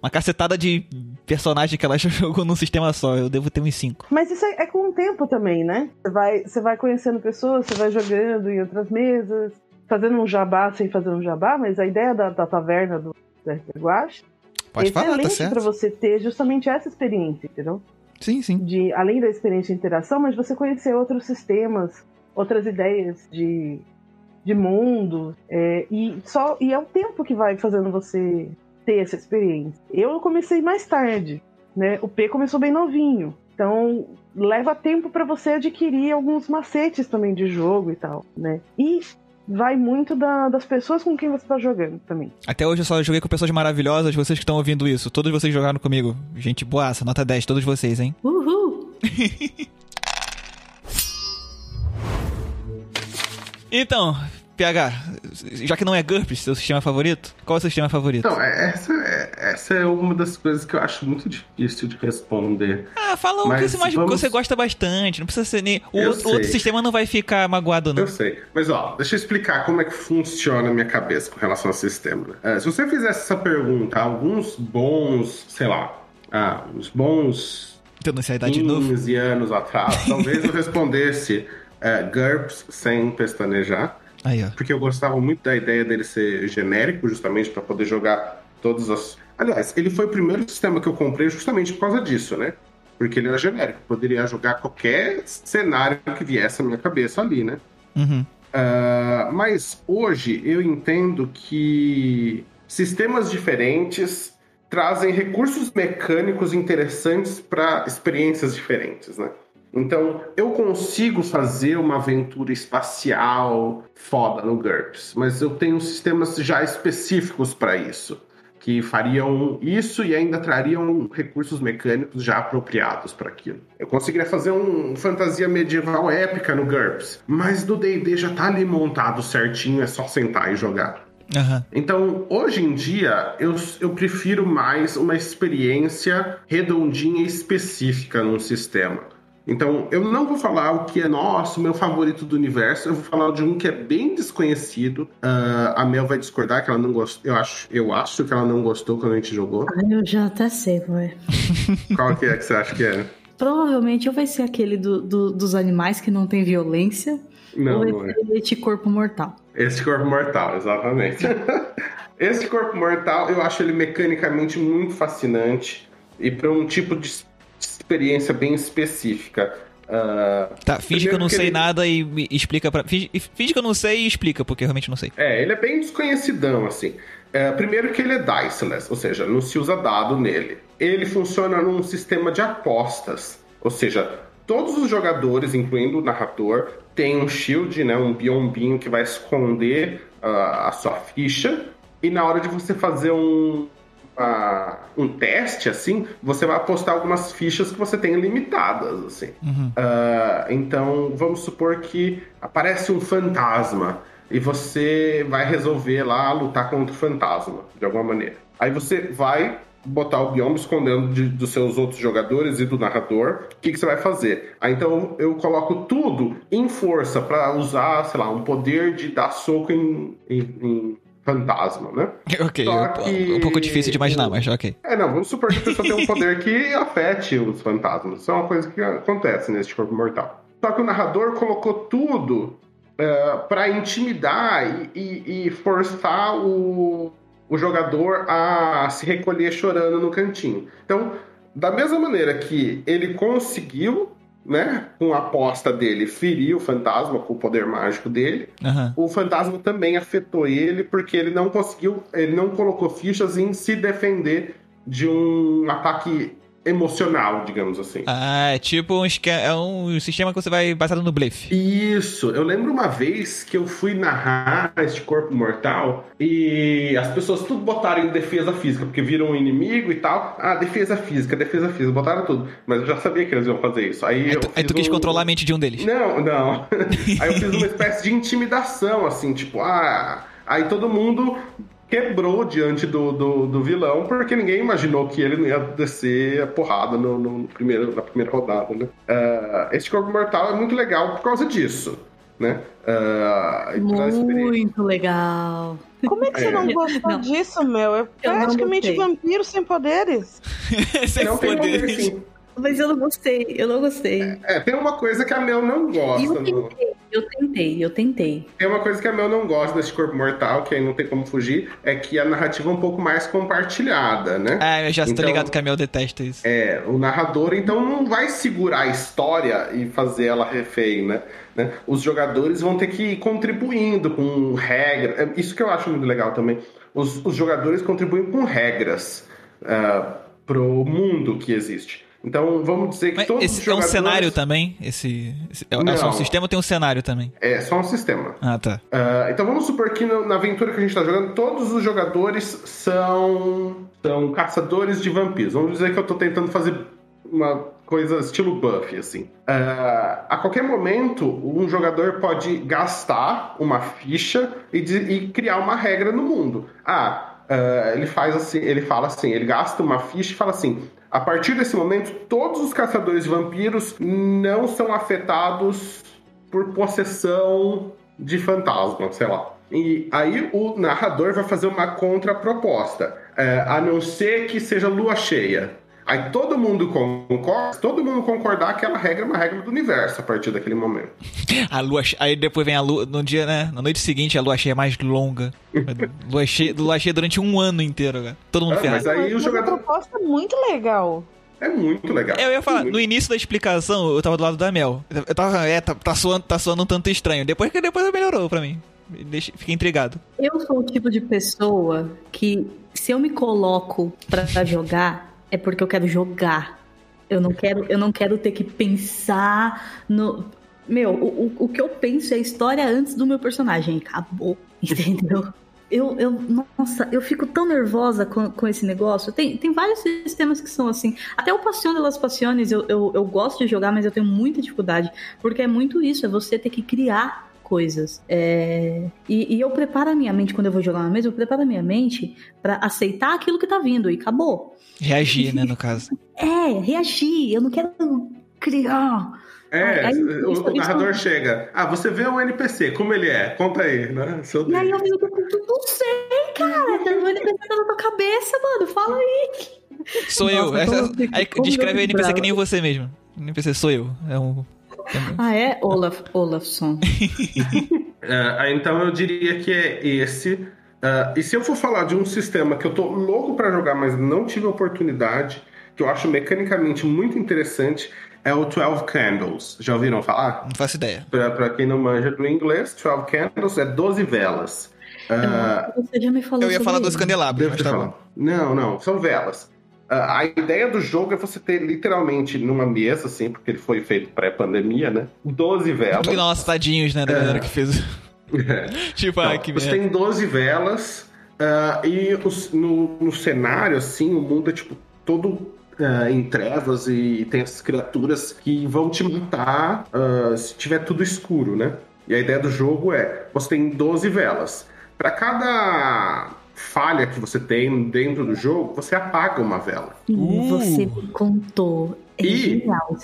uma cacetada de personagem que ela já jogou num sistema só. Eu devo ter uns 5. Mas isso é, é com o tempo também, né? Você vai, você vai conhecendo pessoas, você vai jogando em outras mesas, fazendo um jabá sem fazer um jabá, mas a ideia da, da taverna do RPG Guache Pode é falar, tá excelente certo? pra você ter justamente essa experiência, entendeu? Sim, sim. de além da experiência de interação, mas você conhecer outros sistemas, outras ideias de, de mundo, é, e só e é o tempo que vai fazendo você ter essa experiência. Eu comecei mais tarde, né? O P começou bem novinho, então leva tempo pra você adquirir alguns macetes também de jogo e tal, né? E vai muito da- das pessoas com quem você tá jogando também. Até hoje eu só joguei com pessoas maravilhosas, vocês que estão ouvindo isso. Todos vocês jogaram comigo. Gente boaça, nota 10, todos vocês, hein? Uhul! Então, PH, já que não é GURPS, seu sistema favorito, qual é o seu sistema favorito? Então, essa, é- essa é uma das coisas que eu acho muito difícil de responder. Ah, fala o que você, mais, vamos- você gosta bastante. Não precisa ser nem. O outro, outro sistema não vai ficar magoado, não. Eu sei. Mas ó, deixa eu explicar como é que funciona a minha cabeça com relação ao sistema. É, se você fizesse essa pergunta alguns bons, sei lá, ah, uns bons Tendo ansiedade de novo. 15 anos atrás, talvez eu respondesse é, GURPS sem pestanejar. Aí, porque eu gostava muito da ideia dele ser genérico, justamente para poder jogar todas as. Aliás, ele foi o primeiro sistema que eu comprei justamente por causa disso, né? Porque ele era genérico, poderia jogar qualquer cenário que viesse à minha cabeça ali, né? Uhum. Ah, mas hoje eu entendo que sistemas diferentes trazem recursos mecânicos interessantes para experiências diferentes, né? Então, eu consigo fazer uma aventura espacial foda no GURPS, mas eu tenho sistemas já específicos para isso, que fariam isso e ainda trariam recursos mecânicos já apropriados para aquilo. Eu conseguiria fazer um fantasia medieval épica no GURPS, mas do D&D já tá ali montado certinho, é só sentar e jogar. Aham. Então, hoje em dia, eu, eu prefiro mais uma experiência redondinha e específica num sistema. Então, eu não vou falar o que é nosso, meu favorito do universo, eu vou falar de um que é bem desconhecido. Ah, a Mel vai discordar que ela não gostou. Eu acho, eu acho que ela não gostou quando a gente jogou. Ah, eu já até sei, vai. Qual que é que você acha que é? Provavelmente ou vai ser aquele do, do- dos animais que não tem violência, Não, ou não vai é. este corpo mortal. Esse corpo mortal, exatamente. Esse corpo mortal, eu acho ele mecanicamente muito fascinante e para um tipo de experiência bem específica. Ah, Tá, finge que eu não primeiro sei ele- nada e me explica pra. Finge, finge que eu não sei e explica, porque eu realmente não sei. É, ele é bem desconhecidão, assim. É, primeiro que ele é diceless, ou seja, não se usa dado nele. Ele funciona num sistema de apostas, ou seja, todos os jogadores, incluindo o narrador, têm um shield, né, um biombinho que vai esconder ah, a sua ficha. E na hora de você fazer um, ah, um teste, assim, você vai apostar algumas fichas que você tem limitadas, assim. Ah, então, vamos supor que aparece um fantasma e você vai resolver lá lutar contra o fantasma, de alguma maneira. Aí você vai botar o bioma escondendo de- dos seus outros jogadores e do narrador. O que, que você vai fazer? Aí então eu coloco tudo em força para usar, sei lá, um poder de dar soco em, em- em fantasma, né? ok, um- que- um pouco difícil de imaginar, mas ok. É, não, vamos supor que a pessoa tem um poder que afete os fantasmas. Isso é uma coisa que acontece nesse corpo mortal. Só que o narrador colocou tudo é, para intimidar e, e- e forçar o, o jogador a se recolher chorando no cantinho. Então, da mesma maneira que ele conseguiu, né, com a aposta dele, ferir o fantasma com o poder mágico dele, Aham. o fantasma também afetou ele porque ele não conseguiu, ele não colocou fichas em se defender de um ataque emocional, digamos assim. Ah, é tipo um, é um sistema que você vai baseado no blefe. Isso, eu lembro uma vez que eu fui narrar este corpo mortal e as pessoas tudo botaram em defesa física, porque viram um inimigo e tal. Ah, defesa física, defesa física, botaram tudo. Mas eu já sabia que eles iam fazer isso. Aí, Aí eu tu, aí tu quis um- controlar a mente de um deles. Não, não. Aí eu fiz uma espécie de intimidação, assim, tipo, ah. Aí todo mundo quebrou diante do, do, do vilão, porque ninguém imaginou que ele não ia descer a porrada no, no primeiro, na primeira rodada, né? Ah, esse corpo mortal é muito legal por causa disso, né? Experiência. Muito legal. Como é que você É. não gostou Não. disso, meu? É praticamente vampiro sem poderes. Sem Não tem poder, poderes. sim. Mas eu não gostei, eu não gostei. É, tem uma coisa que a Mel não gosta. Eu no- tentei, eu tentei, eu tentei. Tem uma coisa que a Mel não gosta desse corpo mortal, que aí não tem como fugir, é que a narrativa é um pouco mais compartilhada, né? Ah, eu já tô Então- ligado que a Mel detesta isso. É, o narrador então não vai segurar a história e fazer ela refém, né? Né? Os jogadores vão ter que ir contribuindo com regras. É Isso que eu acho muito legal também. Os, os jogadores contribuem com regras uh, pro mundo que existe. Então vamos dizer que Mas todos esse os é um jogadores... cenário também? Esse, esse- é, é só um sistema ou tem um cenário também? É só um sistema. Ah, tá. Ah, então vamos supor que no- na aventura que a gente está jogando, todos os jogadores são, são caçadores de vampiros. Vamos dizer que eu estou tentando fazer uma coisa estilo buff, assim. Uh, a qualquer momento, um jogador pode gastar uma ficha e, de, e criar uma regra no mundo. Ah, uh, ele faz assim, ele fala assim, ele gasta uma ficha e fala assim: a partir desse momento, todos os caçadores de vampiros não são afetados por possessão de fantasma, sei lá. E aí o narrador vai fazer uma contraproposta, é, a não ser que seja lua cheia. Aí todo mundo concorda, todo mundo concordar que aquela regra é uma regra do universo a partir daquele momento. A lua, aí depois vem a lua, no dia, né, na noite seguinte a lua cheia é mais longa. lua, cheia, lua cheia durante um ano inteiro, cara. Todo mundo é, Mas aí o jogador... uma proposta muito legal. É muito legal. Eu ia falar, muito. no início da explicação, eu tava do lado da Mel. Eu tava, é, tá, tá, soando, tá soando um tanto estranho. Depois que depois melhorou pra mim. Deixa, fiquei intrigado. Eu sou o tipo de pessoa que, se eu me coloco pra jogar, é porque eu quero jogar. Eu não quero, eu não quero ter que pensar no. Meu, o, o que eu penso é a história antes do meu personagem. Acabou, entendeu? Eu, eu, nossa, eu fico tão nervosa com, com esse negócio. Tem, tem vários sistemas que são assim. Até o Passion de las Passiones eu, eu, eu gosto de jogar, mas eu tenho muita dificuldade. Porque é muito isso, é você ter que criar coisas. É... E, e, eu preparo a minha mente, quando eu vou jogar uma mesa, eu preparo a minha mente para aceitar aquilo que tá vindo e acabou. Reagir, né, no caso. É, reagir. Eu não quero criar. É, aí, o, isso, o narrador isso... chega. Ah, você vê o NPC, como ele é? Conta aí, né? Seu e aí eu fico, não sei, cara. O NPC tá na tua cabeça, mano. Fala aí. Sou Nossa, eu. Essa, aí descreve o NPC bravo. que nem você mesmo. NPC sou eu. É um ah, é? Olaf, Olafson. uh, então eu diria que é esse. Uh, e se eu for falar de um sistema que eu tô louco para jogar, mas não tive oportunidade, que eu acho mecanicamente muito interessante, é o 12 Candles. Já ouviram falar? Não faço ideia. Para quem não manja do inglês, 12 Candles é 12 velas. Uh, você já me falou Eu ia falar dos candelabros, mas tá Não, não, são velas. A ideia do jogo é você ter literalmente numa mesa, assim, porque ele foi feito pré-pandemia, né? 12 velas. Nossa, tadinhos, né, da galera é. que fez. É. tipo, Não, que Você tem 12 velas uh, e os, no, no cenário, assim, o mundo é tipo todo uh, em trevas e tem essas criaturas que vão te matar uh, se tiver tudo escuro, né? E a ideia do jogo é: você tem 12 velas. Para cada falha que você tem dentro do jogo, você apaga uma vela. Uh. Você me contou. É e, genial.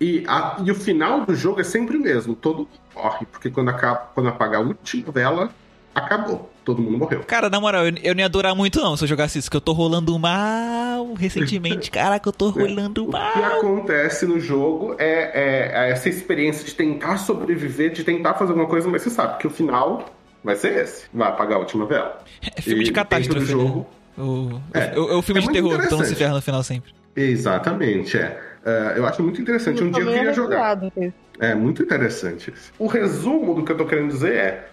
E, a, e o final do jogo é sempre o mesmo. Todo mundo morre, porque quando, acaba, quando apagar a última vela, acabou. Todo mundo morreu. Cara, na moral, eu, eu não ia adorar muito não se eu jogasse isso, que eu tô rolando mal recentemente. Caraca, eu tô é. rolando é. mal. O que acontece no jogo é, é, é, essa experiência de tentar sobreviver, de tentar fazer alguma coisa, mas você sabe que o final vai ser esse. Vai apagar a última vela. É filme e de catástrofe. Né? Jogo, né? o, é, é, o filme é de terror, então se ferra no final sempre. Exatamente, é. Uh, eu acho muito interessante. Um dia eu queria jogar. É muito interessante. O resumo do que eu tô querendo dizer é: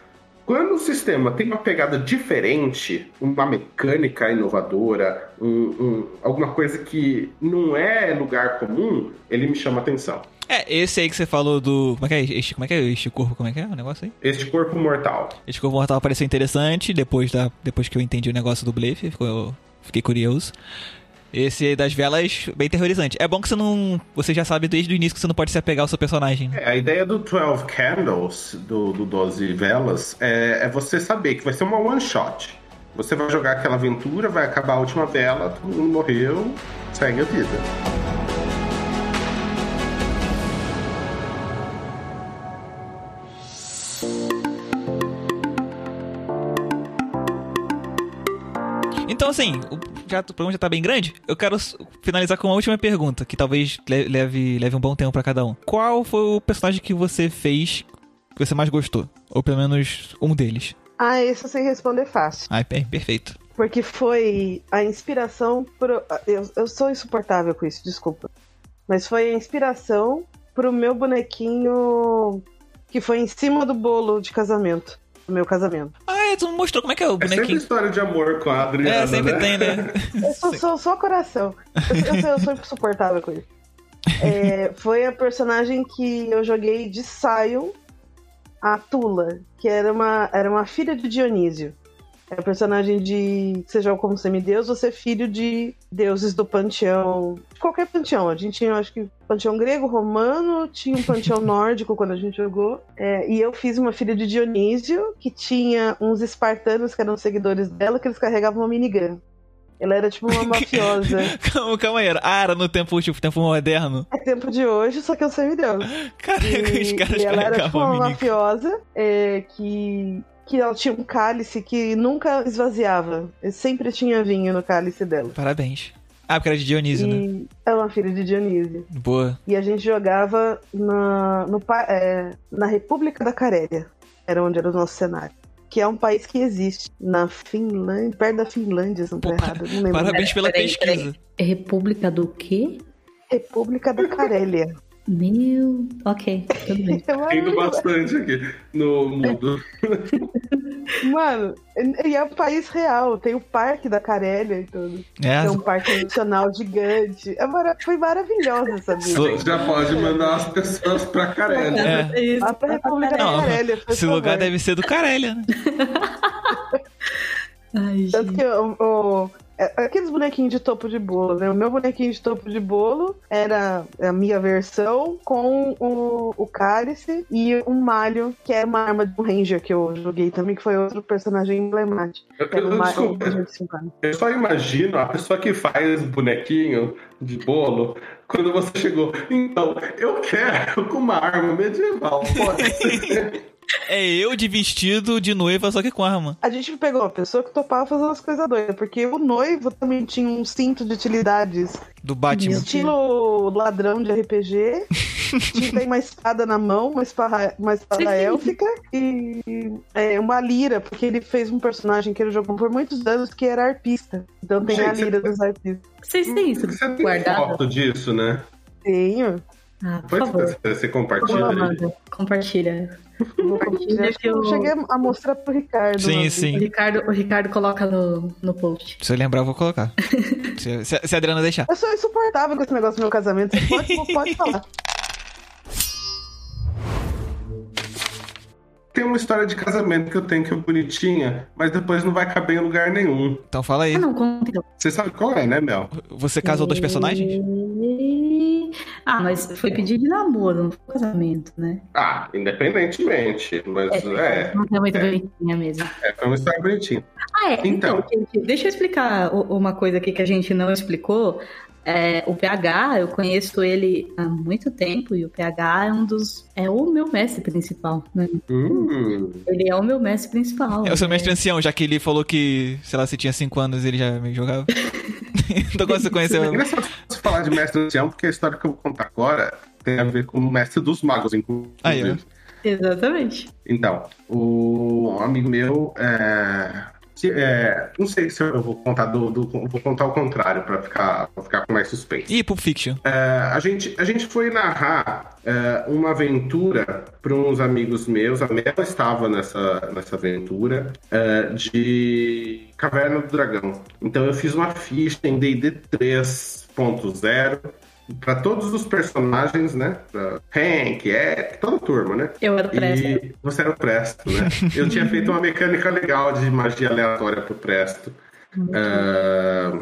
quando o sistema tem uma pegada diferente, uma mecânica inovadora, um, um, alguma coisa que não é lugar comum, ele me chama atenção. É, esse aí que você falou do. Como é que é? Este, como é que é este corpo? Como é que é o negócio aí? Este corpo mortal. Este corpo mortal pareceu interessante depois, da, depois que eu entendi o negócio do Blefe, eu fiquei curioso. Esse das velas, bem terrorizante. É bom que você não. Você já sabe desde o início que você não pode se apegar ao seu personagem. É, a ideia do 12 Candles, do, do 12 Velas, é, é você saber que vai ser uma one shot. Você vai jogar aquela aventura, vai acabar a última vela, todo mundo morreu, segue a vida. Então, assim, o, já, o programa já tá bem grande. Eu quero finalizar com uma última pergunta, que talvez leve, leve um bom tempo para cada um. Qual foi o personagem que você fez que você mais gostou? Ou pelo menos um deles? Ah, isso sem responder fácil. Ah, perfeito. Porque foi a inspiração. Pro... Eu, eu sou insuportável com isso, desculpa. Mas foi a inspiração pro meu bonequinho que foi em cima do bolo de casamento do meu casamento. Ah, é, tu mostrou como é que é o bonequinho. É sempre história de amor com a Adriana, É, sempre né? tem, né? eu sou, sou só coração. Eu, eu, eu sou insuportável com isso. É, foi a personagem que eu joguei de Sion, a Tula, que era uma, era uma filha de Dionísio. É personagem de. Joga como semideus, você é filho de, deuses do panteão. Qualquer panteão. A gente tinha, acho que, panteão grego, romano, tinha um panteão nórdico quando a gente jogou. É, e eu fiz uma filha de Dionísio, que tinha uns espartanos que eram seguidores dela, que eles carregavam uma minigun. Ela era tipo uma mafiosa. calma, calma aí. Ah, era no tempo, tipo, tempo moderno. É tempo de hoje, só que eu sou deus. Caraca, E, os caras e ela era tipo uma mafiosa é, que, que ela tinha um cálice que nunca esvaziava. Sempre tinha vinho no cálice dela. Parabéns. Ah, porque era de Dionísio, né? E é uma filha de Dionísio. Boa. E a gente jogava na, no, é, na República da Carélia. Era onde era o nosso cenário. Que é um país que existe na Finlândia, perto da Finlândia, se não tô Pô, errado. Não lembro. Parabéns pela Peraí, pesquisa. peraí. É República do quê? República da Carélia. Meu. Ok, tudo bem. É Rindo maravilhoso. bastante aqui no mudo. Mano, e é um país real. Tem o Parque da Carélia e tudo. É, É um parque nacional gigante. É mara- Foi maravilhosa essa vida. Já pode mandar as pessoas pra Carélia. É. isso. Lá pra República Não, da Carélia. esse lugar favor. deve ser do Carélia, né? Ai, Tanto gente. que o, o- é- aqueles bonequinhos de topo de bolo, né? O meu bonequinho de topo de bolo era a minha versão com o, o cálice e um malho, que era uma arma de um ranger que eu joguei também, que foi outro personagem emblemático. Eu, eu um eu só imagino a pessoa que faz bonequinho de bolo quando você chegou. Então, eu quero com uma arma medieval. Pode ser. É eu de vestido de noiva, só que com arma. A gente pegou uma pessoa que topava fazer umas coisas doidas, porque o noivo também tinha um cinto de utilidades Do Batman. Estilo ladrão de RPG. Tinha tem uma espada na mão, uma espada, uma espada élfica e é, uma lira, porque ele fez um personagem que ele jogou por muitos anos que era arpista. Então tem a Gente, lira dos arpistas. Vocês têm isso Você tem guardado? foto disso, né? Tenho. Ah, por Foi favor. você, compartilha favor, Compartilha. Compartilhar. Eu cheguei a mostrar pro Ricardo. Sim, uma vez. O sim. Ricardo, o Ricardo coloca no, no post. Se eu lembrar, eu vou colocar. se, se, se a Adriana deixar. Eu sou insuportável com esse negócio do meu casamento. Pode, pode falar. Tem uma história de casamento que eu tenho que é bonitinha, mas depois não vai caber em lugar nenhum. Então fala aí. Ah, não, conta então. Você sabe qual é, né, Mel? Você casou dois personagens? Ah, mas foi pedido de namoro, não foi casamento, né? Ah, independentemente. Mas é, Não é muito bonitinha mesmo. é, foi uma história bonitinha. Ah, é. Então. Então, gente, deixa eu explicar uma coisa aqui que a gente não explicou. É, o PH, eu conheço ele há muito tempo e o PH é um dos. É o meu mestre principal, né? Hum, Ele é o meu mestre principal. É o seu né? mestre ancião, já que ele falou que, sei lá, se tinha 5 anos ele já me jogava. então quando você é conheceu. engraçado você falar de mestre ancião, porque a história que eu vou contar agora tem a ver com o mestre dos magos, inclusive. Aí, ó. Exatamente. Então, o um amigo meu é, se- é, não sei se eu vou contar do, do- vou contar o contrário pra ficar, pra ficar com mais suspense. Ih, Pulp Fiction. É, a, gente, a gente foi narrar é, uma aventura para uns amigos meus. A Mel estava nessa, nessa aventura é, de Caverna do Dragão. Então eu fiz uma ficha em D&D 3.0 para todos os personagens, né? Pra Hank, Ed, toda a turma, né? Eu era presta. E você era o Presto, né? Eu tinha feito uma mecânica legal de magia aleatória pro Presto. Ah,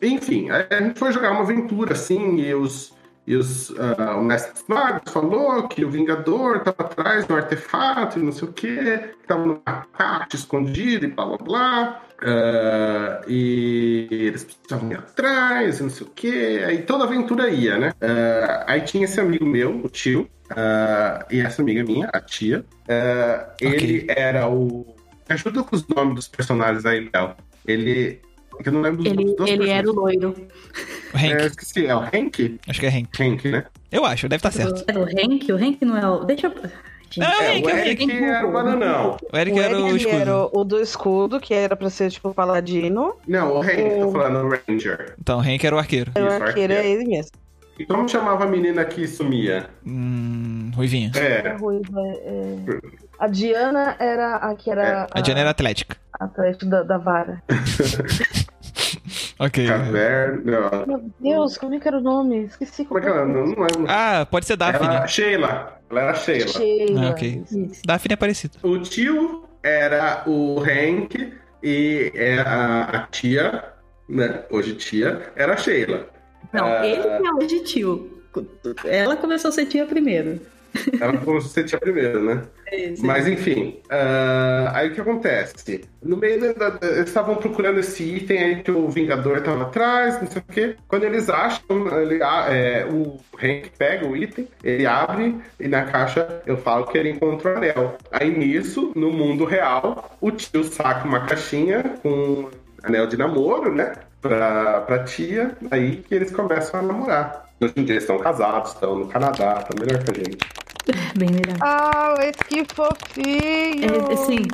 enfim, a gente foi jogar uma aventura assim, e os. E os, ah, o mestre dos magos falou que o Vingador estava atrás do artefato e não sei o que, que estava numa caixa escondida e blá blá blá. Ah, e eles precisavam ir atrás não sei o que. Aí toda a aventura ia, né? Ah, aí tinha esse amigo meu, o tio, ah, e essa amiga minha, a tia. Ah, Ele era o. Me ajuda com os nomes dos personagens aí, Léo. Ele. é Eu não lembro dos Ele, nomes dos ele era o loiro. O Hank. É, eu esqueci, é o Hank? Acho que é Hank. Hank, né? Eu acho, deve estar certo. Era o Hank? O Hank não é o. Deixa eu. Ah, É, o é o Eric era o bananão. O Eric O era o Eric escudo. era o do escudo, que era pra ser tipo paladino. Não, o Hank, tô O- falando o Ranger. Então, Hank era o arqueiro. O arqueiro é ele mesmo. E como chamava a menina que sumia? Hum, Ruivinha. A É, ruiva, é- A Diana era a que era A Diana era atlética. a atleta da, da vara. Ok. Caverna. Meu Deus, como é que era o nome? Esqueci Como é que ela? Não, não lembro. Ah, pode ser Daphne. Ela, Sheila. Ela era Sheila. Sheila. Ah, ok. Isso. Daphne é parecido. O tio era o Hank e é a, tia né? Hoje tia era a Sheila. Não, Ah. ele que é hoje tio. Ela começou a ser tia primeiro. Ela começou a ser tia primeiro, né? Mas enfim, ah, aí o que acontece? No meio da, eles estavam procurando esse item aí que o Vingador estava atrás, não sei o quê. Quando eles acham, ele, é, o Hank pega o item, ele abre e na caixa eu falo que ele encontrou o anel. Aí nisso, no mundo real, o tio saca uma caixinha com anel de namoro, né? Pra, pra tia, aí que eles começam a namorar. Hoje em dia eles estão casados, estão no Canadá, estão melhor que a gente. Bem melhor. Ah, mas que fofinho! É, assim,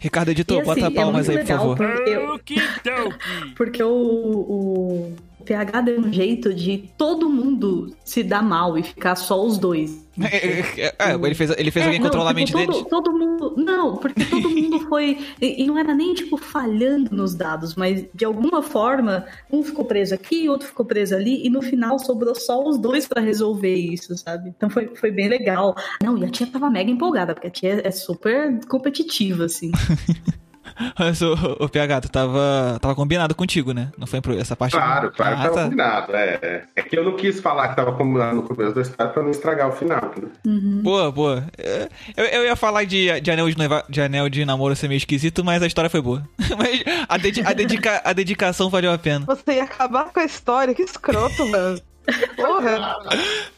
Ricardo editor, e, assim, bota palmas é aí, por legal favor. Porque, eu- porque o, o PH deu um jeito de todo mundo se dar mal e ficar só os dois. É, é, é, ele fez, ele fez É, alguém não, controlar a mente todo, deles? todo mundo. Não, porque todo mundo foi. E, e não era nem, tipo, falhando nos dados, mas de alguma forma, um ficou preso aqui, outro ficou preso ali, e no final sobrou só os dois pra resolver isso, sabe? Então foi, foi bem legal. Não, e a tia tava mega empolgada, porque a tia é super competitiva, assim. Mas o, o PH, tu tava, tava combinado contigo, né? Não foi essa parte. Claro, claro que Ah, tava tá. combinado. É, é que eu não quis falar que tava combinado no começo da história pra não estragar o final. Né? Boa, boa. É, Eu, eu ia falar de, de, anel de, noiva- de anel de namoro ser meio esquisito, mas a história foi boa. mas a, dedi- a, dedica- a dedicação valeu a pena. Você ia acabar com a história, que escroto, mano. Porra!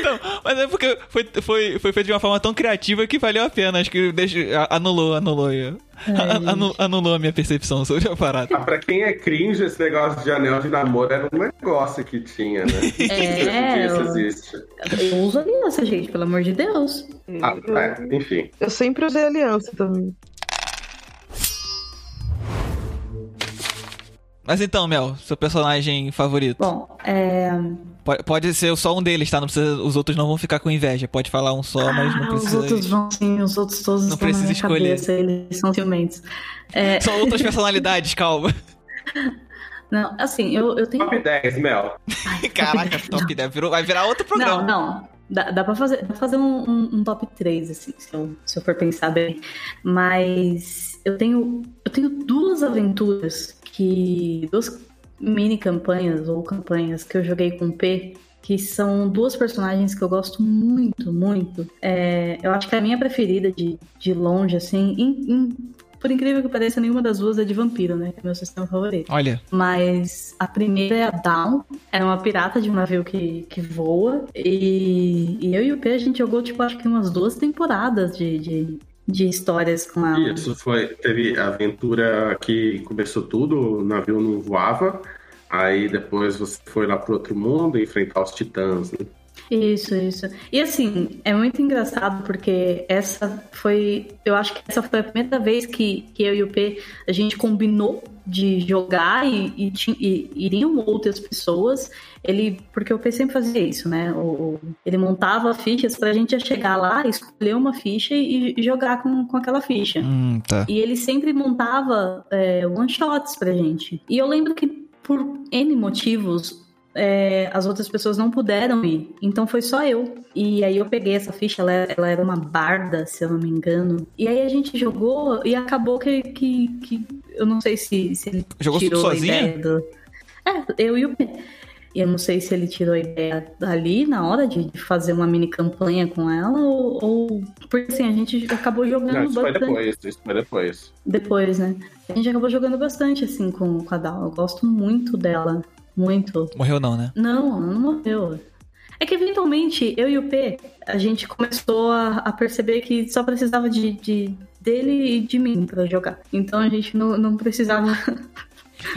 Então, mas é porque foi, foi, foi feito de uma forma tão criativa que valeu a pena. Acho que deixa, a- anulou, anulou. A- anu- anulou a minha percepção sobre a parada. Ah, pra quem é cringe, esse negócio de anel de namoro era um negócio que tinha, né? É, Isso eu- existe. Eu uso aliança, gente, pelo amor de Deus. Ah, é, enfim. Eu sempre usei aliança também. Mas então, Mel, seu personagem favorito? Bom, é. Pode, pode ser só um deles, tá? Não precisa, os outros não vão ficar com inveja. Pode falar um só, mas não Ah, precisa. Os outros vão sim, os outros todos Não estão na precisa minha escolher. cabeça, eles são ciumentos. É, São outras personalidades, calma. não, assim, eu, eu tenho. Top 10, Mel. Caraca, top 10. Virou- vai virar outro programa. Não, não. Dá, dá pra fazer, dá pra fazer um, um- um top 3, assim, se eu, se eu for pensar bem. Mas eu tenho, eu tenho duas aventuras que. duas mini campanhas ou campanhas que eu joguei com o P. Que são duas personagens que eu gosto muito, muito. É, eu acho que a minha preferida de, de longe, assim, por incrível que pareça, nenhuma das duas é de vampiro, né? Que é meu sistema favorito. Olha, Mas a primeira é a Dawn. É uma pirata de um navio que, que voa. E, e eu e o P, a gente jogou, tipo, acho que umas duas temporadas de, de, de histórias com ela. Isso foi. Teve a aventura que começou tudo, o navio não voava. Aí depois você foi lá pro outro mundo enfrentar os titãs. Né? Isso, isso. E assim, é muito engraçado porque essa foi. Eu acho que essa foi a primeira vez que, que eu e o P a gente combinou de jogar e, e, e iriam outras pessoas. Ele. Porque o P sempre fazia isso, né? O, ele montava fichas pra gente chegar lá, escolher uma ficha e, e jogar com, com aquela ficha. hum, tá. E ele sempre montava é, one-shots pra gente. E eu lembro que por N motivos, é, as outras pessoas não puderam ir. Então foi só eu. E aí eu peguei essa ficha, ela, ela era uma barda, se eu não me engano. E aí a gente jogou e acabou que. que, que eu não sei se, se ele Jogou tudo tirou a sozinha? do. É, eu e o P. E eu não sei se ele tirou a ideia ali na hora de fazer uma mini campanha com ela ou. ou- Porque assim, a gente acabou jogando Não, isso foi bastante. depois, isso foi depois. Depois, né? A gente acabou jogando bastante, assim, com, com a Dal. Eu gosto muito dela. Muito. Morreu não, né? Não, ela não morreu. É que eventualmente, eu e o P, a gente começou a, a perceber que só precisava de, de- dele e de mim pra jogar. Então a gente não, não precisava.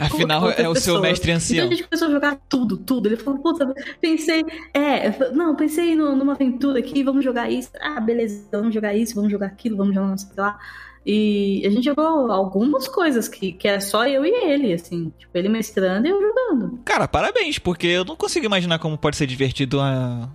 Afinal, é o seu mestre ancião. Então a gente começou a jogar tudo, tudo. Ele falou, puta, pensei. É, não, pensei no- numa aventura aqui, vamos jogar isso. Ah, beleza, vamos jogar isso, vamos jogar aquilo, vamos jogar não sei lá. E a gente jogou algumas coisas que, que era só eu e ele, assim. Tipo, ele mestrando e eu jogando. Cara, parabéns, porque eu não consigo imaginar como pode ser divertido a.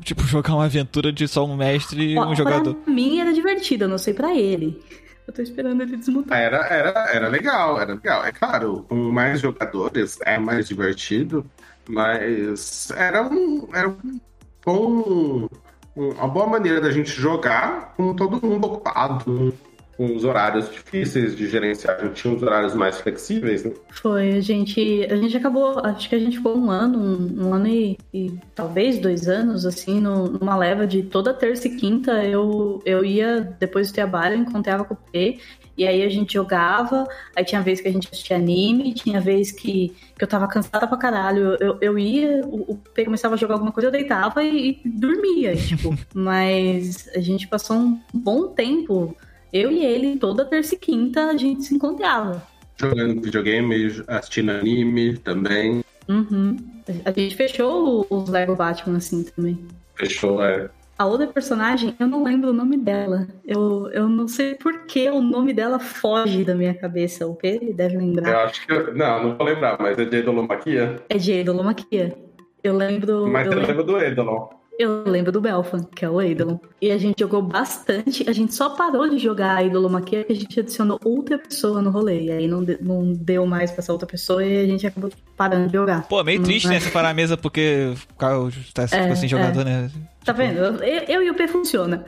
Tipo, jogar uma aventura de só um mestre e um jogador. Pra mim era divertido, eu não sei pra ele. Eu tô esperando ele desmutar. Era, era, era legal, era legal. É claro, com mais jogadores é mais divertido, mas era um. Era um bom. um- Uma boa maneira da gente jogar com todo mundo ocupado. Com os horários difíceis de gerenciar, a gente tinha uns horários mais flexíveis, né? Foi, a gente, a gente acabou, acho que a gente ficou um ano, um, um ano e, e, talvez dois anos, assim, no, numa leva de toda terça e quinta eu, eu ia, depois do trabalho, encontrava com o P e aí a gente jogava, aí tinha vez que a gente assistia anime, tinha vez que, que eu tava cansada pra caralho. Eu, eu ia, o, o P começava a jogar alguma coisa, eu deitava e, e dormia, tipo. Mas a gente passou um bom tempo, eu e ele, toda terça e quinta, a gente se encontrava. Jogando videogame, assistindo anime também. Uhum. A gente fechou os Lego Batman assim também. Fechou, é. A outra personagem, eu não lembro o nome dela. Eu, eu não sei por que o nome dela foge da minha cabeça. O que deve lembrar? Eu acho que. Eu, não, não vou lembrar, mas é de Edolomaquia? É de Edolomaquia. Eu lembro. Mas eu eu lembro do Edolon. Eu lembro do Belfan, que é o Eidolon. E a gente jogou bastante. A gente só parou de jogar a Idolomaquia porque a gente adicionou outra pessoa no rolê. E aí não, de, não deu mais pra essa outra pessoa e a gente acabou parando de jogar. Pô, meio triste, né? Separar a mesa porque o Caio tá É, assim, jogador, é. né? Tá vendo? Eu, eu e o P funciona.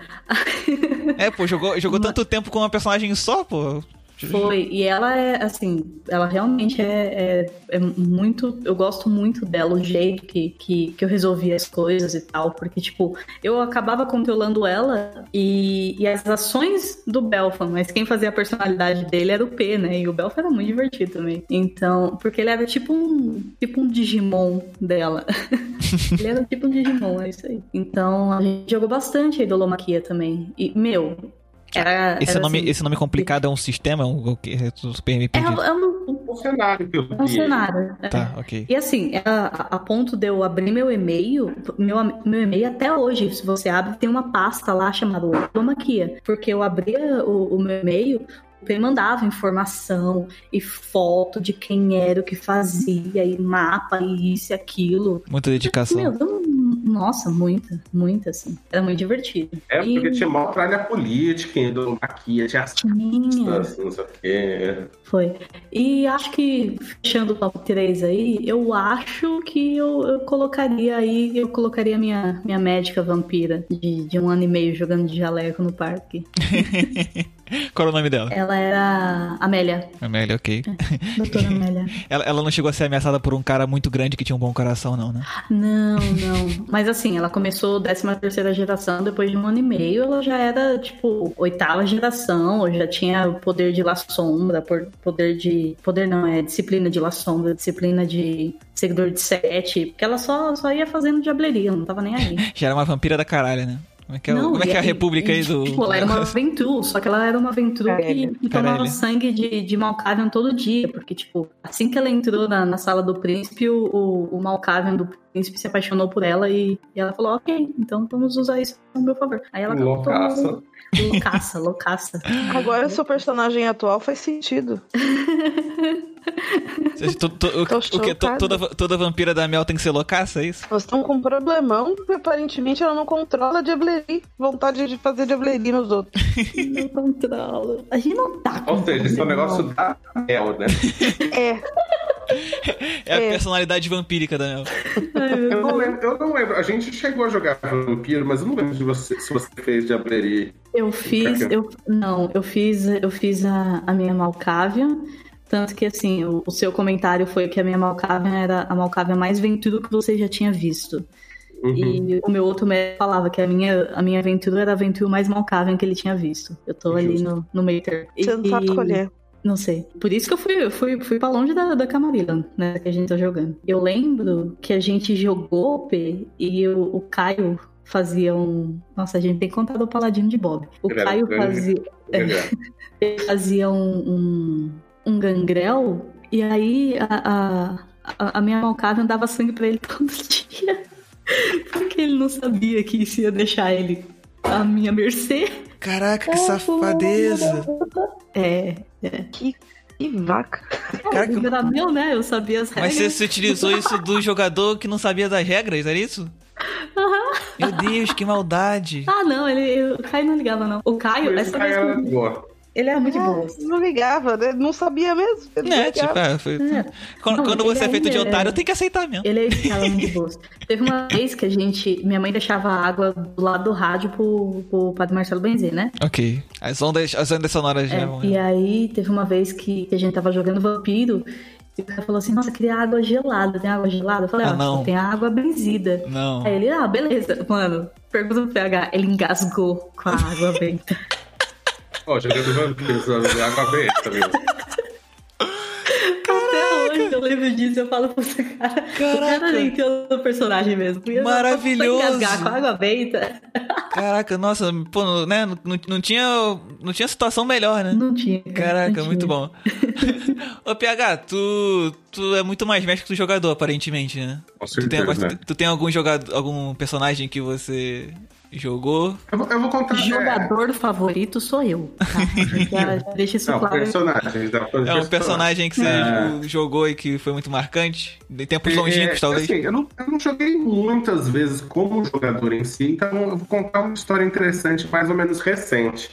É, pô, jogou, jogou tanto tempo com uma personagem só, pô. Foi, e ela é, assim, ela realmente é, é, é muito. Eu gosto muito dela, o jeito que, que, que eu resolvi as coisas e tal, porque, tipo, eu acabava controlando ela e, e as ações do Belfan, mas quem fazia a personalidade dele era o P, né? E o Belfan era muito divertido também. Então, porque ele era tipo um, tipo um Digimon dela. ele era tipo um Digimon, é isso aí. Então, a gente jogou bastante a Idolomaquia também. E, meu, era, Esse era nome, assim, esse nome complicado é um sistema? É um, o que? Eu super me é, perdi. é um, O cenário que eu é um cenário. é. Tá, ok. E assim, a, a ponto de eu abrir meu e-mail, meu, meu e-mail até hoje, se você abre, tem uma pasta lá chamada Diplomaquia. Porque eu abria o, o meu e-mail, ele mandava informação e foto de quem era o que fazia, e mapa, e isso e aquilo. Muita dedicação. Meu, um- nossa, muita, muita, assim. Era muito divertido. É porque E tinha uma tralha política Edolomaquia, tinha as tinha, assim, não sei o quê. Foi. E acho que, fechando o top 3 aí, eu acho que eu, eu colocaria aí, eu colocaria minha, minha médica vampira de, de um ano e meio jogando de jaleco no parque. Qual era o nome dela? Ela era Amélia, Amélia, ok. doutora Amélia. Ela, ela não chegou a ser ameaçada por um cara muito grande que tinha um bom coração, não, né? Não, não. Mas assim, ela começou 13 terceira geração, depois de um ano e meio, ela já era, tipo, oitava geração, já tinha poder de La Sombra, poder de... Poder não, é disciplina de La Sombra, disciplina de seguidor de sete, porque ela só, só ia fazendo diableria, não tava nem aí. Já era uma vampira da caralho, né? Como é que é, o- Não, como é, que é a e- república e, aí do. Tipo, ela era uma Ventrue, só que ela era uma Ventrue que, Caralho. que tomava Caralho. sangue de, de Malkavian todo dia, porque, tipo, assim que ela entrou na, na sala do príncipe, o, o, o Malkavian do príncipe se apaixonou por ela e, e ela falou, ok, então vamos usar isso ao meu favor. Aí ela Loucaça. Loucaça, loucaça. Agora seu personagem atual faz sentido. To- to- o, Tô o que? To- toda, toda vampira da Mel tem que ser loucaça, é isso? Nós estamos com um problemão porque aparentemente ela não controla Diablerie. Vontade de fazer Diablerie nos outros. Não controlo. A gente não tá Ou seja, esse é um negócio da Mel, né? É, É a É. personalidade vampírica da Mel. Eu não, lembro, eu não lembro. A gente chegou a jogar Vampiro, mas eu não lembro de você, se você fez Diablerie. Eu fiz, eu não, eu fiz, eu fiz a, a minha Malkavian, tanto que assim, o, o seu comentário foi que a minha Malkavian era a Malkavian mais ventudo que você já tinha visto. Uhum. E o meu outro médico falava que a minha, a minha aventura era a aventura mais Malkavian que ele tinha visto. Eu tô ali Justo. no, no meio termo. você não E- sabe escolher. Não sei. Por isso que eu fui, eu fui, fui pra longe da, da Camarilla, né? Que a gente tá jogando. Eu lembro que a gente jogou, P, e o, o Caio fazia um. Nossa, a gente tem que contar do Paladino de Bob. O era Caio grande. fazia, Legal. ele fazia um, um, um gangrel, e aí a, a, a minha Malkavian dava sangue pra ele todo dia. Porque ele não sabia que isso ia deixar ele à minha mercê. Caraca, que safadeza. É. Que, que vaca. Caraca, era meu, né? Eu sabia as regras. mas você, utilizou isso do jogador que não sabia das regras, era isso? Meu Deus, que maldade. Ah, não, ele, o Caio não ligava, não. O Caio, essa vez que, boa. Ele era muito Ah, bom. Não ligava, né? Não sabia mesmo. Ele não Né, ligava. tipo, é, foi- É. Quando, Não, quando você é feito de otário, é- tem que aceitar mesmo. Ele ficava muito boas. Teve uma vez que a gente. Minha mãe deixava a água do lado do rádio pro, pro padre Marcelo benzer, né? Ok. As ondas, as ondas sonoras É, e aí teve uma vez que a gente tava jogando vampiro e o cara falou assim: Nossa, queria água gelada. Tem água gelada? Eu falei: Ah, Ah, não. tem água benzida. Não. Aí ele, ah, beleza. Mano, pergunta pro PH. Ele engasgou com a água benta. Ó, jogando vampiro, usando água benta, meu. Até hoje eu lembro disso, eu falo pra você, cara. O cara entrou no personagem mesmo. Eu Maravilhoso. engasgar com água benta. Caraca, nossa, pô, né? Não, não tinha, não tinha situação melhor, né? Não tinha. cara, Caraca, não muito tinha. bom. Ô, PH, tu, tu é muito mais mestre que o jogador, aparentemente, né? Com Tu tem, certeza, né? tu tem algum jogador, algum personagem que você jogou? Eu vou, eu vou contar. é, Jogador favorito sou eu. Tá? Já deixa isso Não, claro. personagem. É um personagem que você É. tipo, jogou e que foi muito marcante? De tempos É, longínquos, é, talvez? assim, eu, não, eu não joguei muitas vezes como jogador em si, então eu vou contar uma história interessante, mais ou menos recente.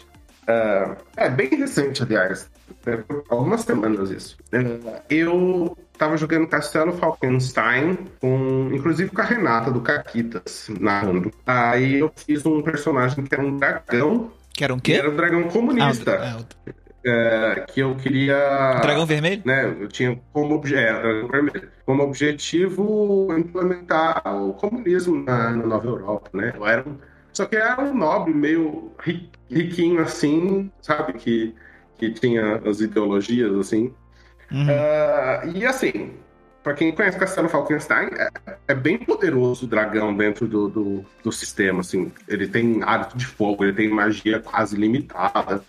Ah, é, bem recente, aliás. É, algumas semanas isso. Ah, eu tava jogando Castelo Falkenstein, com, inclusive com a Renata do Caquitas narrando. Aí eu fiz um personagem que era um dragão, Que era um que quê? era um dragão Ah, comunista, o- é, é, que eu queria Dragão Vermelho? né, eu tinha como, obje é, como objetivo implementar o comunismo na, na Nova Europa, né? Eu era um, só que era um nobre meio ri- riquinho assim, sabe, que, que tinha as ideologias assim. Uhum. Ah, e assim, pra quem conhece Castelo Falkenstein, é, é bem poderoso o dragão dentro do, do, do sistema, assim. Ele tem hálito de fogo, ele tem magia quase limitada,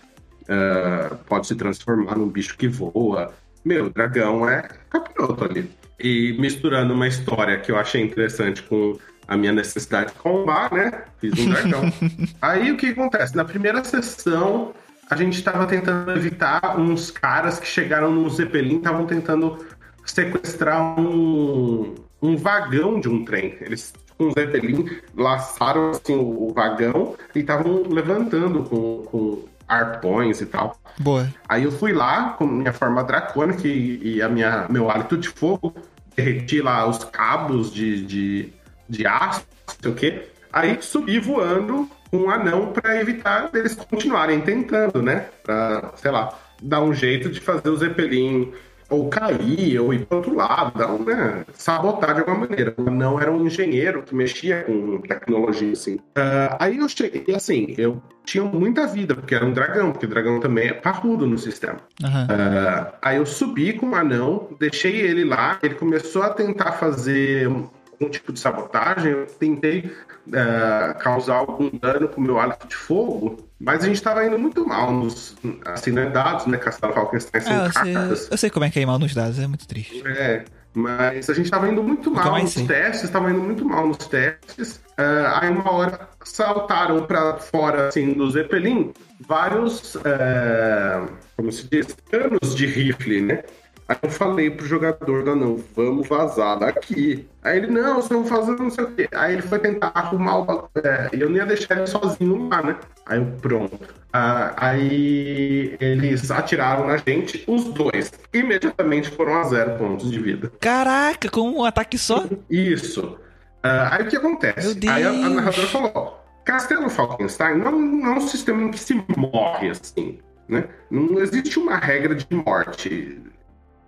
ah, pode se transformar num bicho que voa. Meu, o dragão é capiroto ali. E misturando uma história que eu achei interessante com a minha necessidade de combar, né? Fiz um dragão. Aí o que acontece? Na primeira sessão, a gente estava tentando evitar uns caras que chegaram no Zeppelin, estavam tentando sequestrar um, um vagão de um trem. Eles, com um Zeppelin, laçaram assim, o, o vagão e estavam levantando com, com arpões e tal. Boa. Aí eu fui lá com minha forma dracônica e, e a minha, meu hálito de fogo, derreti lá os cabos de, de, de aço, não sei o quê. Aí subi voando com um anão para evitar eles continuarem tentando, né? Pra, sei lá, dar um jeito de fazer o Zeppelin ou cair, ou ir para outro lado, dar um, né, sabotar de alguma maneira. O anão era um engenheiro que mexia com tecnologia, assim. Ah, aí eu cheguei, e assim, eu tinha muita vida, porque era um dragão, porque o dragão também é parrudo no sistema. Aham. Ah, aí eu subi com o anão, deixei ele lá, ele começou a tentar fazer algum tipo de sabotagem, eu tentei ah, causar algum dano com o meu hálito de fogo, mas a gente estava indo muito mal nos assim, né, dados, né, Castelo Falkenstein sem Ah, eu, sei, eu sei como é que é ir mal nos dados, é muito triste. É, mas a gente tava indo muito mal nos sei. testes, tava indo muito mal nos testes. Aí uma hora saltaram pra fora, assim, do Zeppelin, vários, é, como se diz, canos de rifle, né? Aí eu falei pro jogador da não, vamos vazar daqui. Aí ele, não, vocês vão fazer não sei o quê. Aí ele foi tentar arrumar o. É, e eu não ia deixar ele sozinho lá, né? Aí eu, pronto. Ah, aí eles atiraram na gente, os dois. Imediatamente foram a zero pontos de vida. Caraca, com um ataque só? Isso. Ah, aí o que acontece? Aí a, a narradora falou: Castelo Falkenstein não, não é um sistema em que se morre assim, né? Não existe uma regra de morte.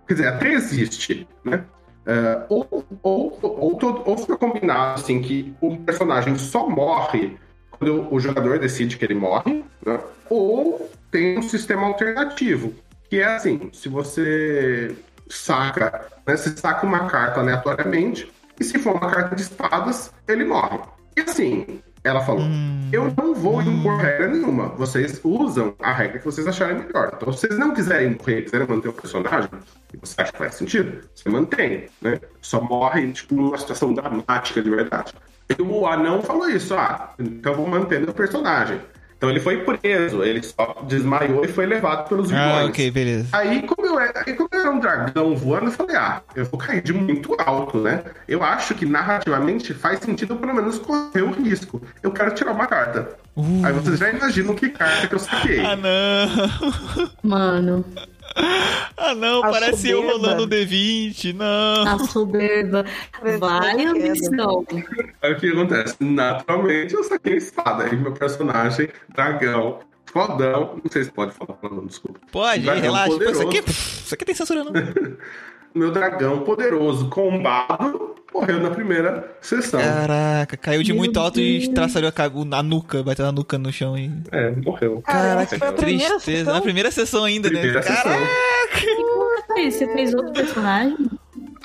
Quer dizer, até existe, né? Ah, ou, ou, ou, ou fica combinado assim que o personagem só morre quando o jogador decide que ele morre, né? ou tem um sistema alternativo, que é assim, se você saca, né, você saca uma carta aleatoriamente, e se for uma carta de espadas, ele morre. E assim, ela falou, Hum. eu não vou impor regra nenhuma, vocês usam a regra que vocês acharem melhor. Então, se vocês não quiserem morrer, quiserem manter o personagem, e você acha que faz sentido, você mantém, né? Só morre, tipo, numa situação dramática de verdade. E o anão falou isso, ah, então eu vou manter meu personagem. Então ele foi preso, ele só desmaiou e foi levado pelos vilões. Ah, ok, beleza. Aí, como eu, era, aí, como eu era um dragão voando, eu falei, ah, eu vou cair de muito alto, né? Eu acho que narrativamente faz sentido pelo menos correr o risco. Eu quero tirar uma carta. Uh. Aí vocês já imaginam que carta que eu saquei. Ah, não. Mano, Ah, não. A parece eu soberba. rolando o D20. Não. a soberba. Vai, Queda. ambição. Aí o que acontece? Naturalmente eu saquei a espada. Aí meu personagem, dragão, fodão. Não sei se pode falar palavrão, desculpa. Pode, Dragão relaxa. Pô, isso poderoso. aqui, isso aqui tem censura, não. Meu dragão poderoso, combado, morreu na primeira sessão. Caraca, caiu de Meu muito alto e Deus. traçalhou a, ca- a nuca, bateu a nuca no chão e. É, morreu. Cara, Caraca, primeira tristeza. sessão? Na primeira sessão ainda, Primeira né? sessão. Caraca! Aí, você fez outro personagem?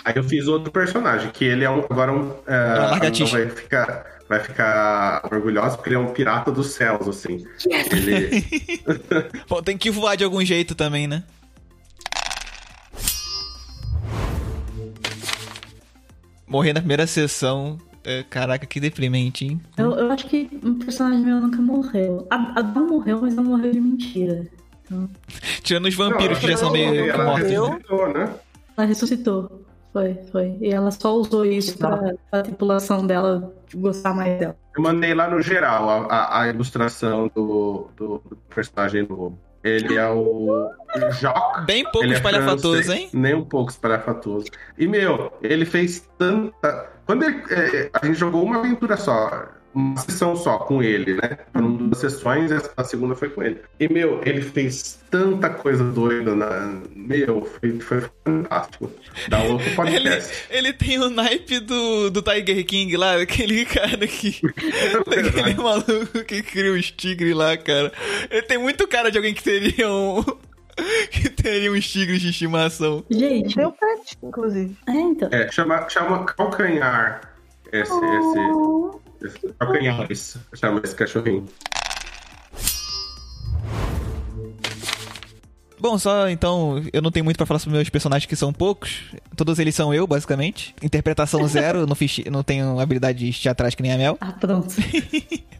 Aí eu fiz outro personagem, que ele é um. Agora um. É, vai ficar. Vai ficar orgulhosa porque ele é um pirata dos céus, assim. Ele. Bom, tem que voar de algum jeito também, né? Morrer na primeira sessão. é, caraca, que deprimente, hein? Eu, eu acho que um personagem meu nunca morreu. A, a morreu, mas não morreu de mentira. Tirando os vampiros que já são meio ela mortos. né? ressuscitou, né? Ela ressuscitou. Foi, foi. E ela só usou isso pra, pra tripulação dela gostar mais dela. Eu mandei lá no geral a, a- a ilustração do, do, do personagem novo. Ele é o Jock. Bem pouco ele é espalhafatoso, francês, hein? Nem um pouco espalhafatoso. E, meu, ele fez tanta. Quando ele- é, a gente jogou uma aventura só, uma sessão só com ele, né? Foram duas sessões e a segunda foi com ele. E, meu, ele fez tanta coisa doida na. Meu, foi, foi fantástico. Dá outro Ele, podcast. ele tem o naipe do, do Tiger King lá, aquele cara que. Aquele maluco que cria os tigres lá, cara. Ele tem muito cara de alguém que teria um. que teria uns tigres de estimação. Gente, Deu pet, inclusive. é, então. É, chama, chama calcanhar. Esse, Oh. esse, esse calcanhar, isso. Chama esse cachorrinho. Bom, só então, eu não tenho muito pra falar sobre meus personagens que são poucos. Todos eles são eu, basicamente. Interpretação zero, eu não, fiz, não tenho habilidades teatrais que nem a Mel. Ah, pronto.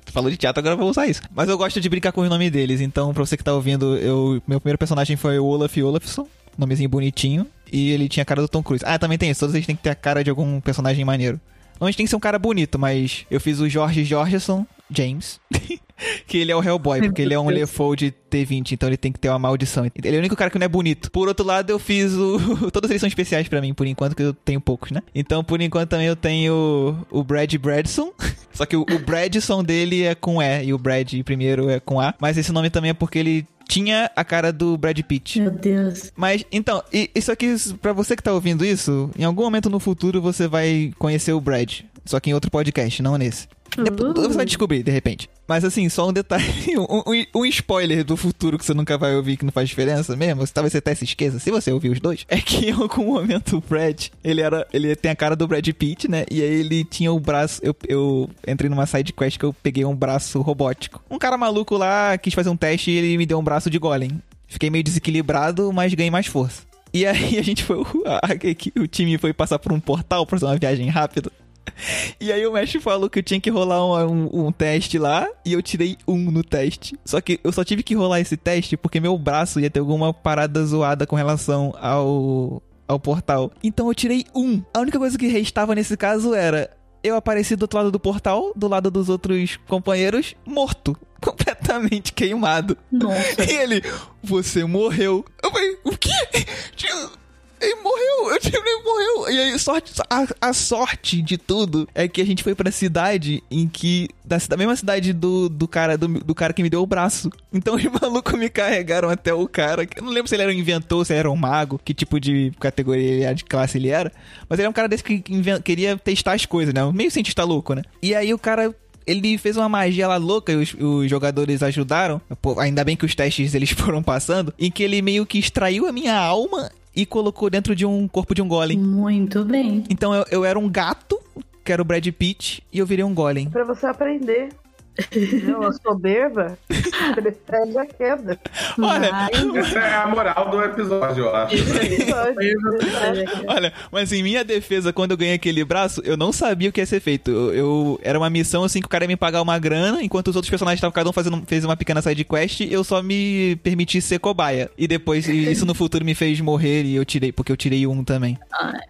Tu falou de teatro, agora eu vou usar isso. Mas eu gosto de brincar com os nomes deles, então pra você que tá ouvindo, eu, meu primeiro personagem foi o Olaf Olafsson, nomezinho bonitinho, e ele tinha a cara do Tom Cruise. Ah, também tem isso, todos eles têm que ter a cara de algum personagem maneiro. Normalmente tem que ser um cara bonito, mas eu fiz o Jorge Jorgeson James, que ele é o Hellboy, porque ele é um Leofold T20, então ele tem que ter uma maldição. Ele é o único cara que não é bonito. Por outro lado, eu fiz o... Todos eles são especiais pra mim, por enquanto, que eu tenho poucos, né? Então, por enquanto, também eu tenho o Brad Bradson, só que o, o Bradson dele é com E, e o Brad primeiro é com A, mas esse nome também é porque ele tinha a cara do Brad Pitt. Meu Deus. Mas, então, isso aqui, pra você que tá ouvindo isso, em algum momento no futuro você vai conhecer o Brad. Só que em outro podcast, não nesse. Depois, Uh. você vai descobrir, de repente. Mas assim, só um detalhe, um, um- um spoiler do futuro que você nunca vai ouvir, que não faz diferença mesmo, talvez você até se esqueça, se você ouvir os dois, é que em algum momento o Brad, ele era. Ele tem a cara do Brad Pitt, né? E aí ele tinha o braço. Eu, eu entrei numa side quest que eu peguei um braço robótico. Um cara maluco lá quis fazer um teste e ele me deu um braço de golem. Fiquei meio desequilibrado, mas ganhei mais força. E aí a gente foi. o time foi passar por um portal pra fazer uma viagem rápida. E aí o mestre falou que eu tinha que rolar um, um- um teste lá e eu tirei um no teste. Só que eu só tive que rolar esse teste porque meu braço ia ter alguma parada zoada com relação ao, ao portal. Então eu tirei um. A única coisa que restava nesse caso era eu apareci do outro lado do portal, do lado dos outros companheiros, morto. Completamente queimado. Nossa. E ele, você morreu. Eu falei, o quê? Tio, Ele morreu, eu tive ele morreu. E aí, sorte, a, a sorte de tudo é que a gente foi pra cidade em que. Da, da mesma cidade do, do cara do, do cara que me deu o braço. Então os malucos me carregaram até o cara. Eu não lembro se ele era um inventor, se ele era um mago, que tipo de categoria de classe ele era. Mas ele era um cara desse que inven- queria testar as coisas, né? Meio cientista louco, né? E aí o cara ele fez uma magia lá louca e os, os jogadores ajudaram. Pô, ainda bem que os testes eles foram passando. Em que ele meio que extraiu a minha alma e colocou dentro de um corpo de um golem. Muito bem. Então eu, eu era um gato, que era o Brad Pitt, e eu virei um golem. Pra você aprender. Não, a soberba precede a queda. Olha, Mas- Essa é a moral do episódio, eu acho. Olha, mas em minha defesa, quando eu ganhei aquele braço, eu não sabia o que ia ser feito. Eu, eu- era uma missão assim que o cara ia me pagar uma grana, enquanto os outros personagens estavam cada um fazendo fez uma pequena side quest, eu só me permiti ser cobaia. E depois e isso no futuro me fez morrer e eu tirei, porque eu tirei um também.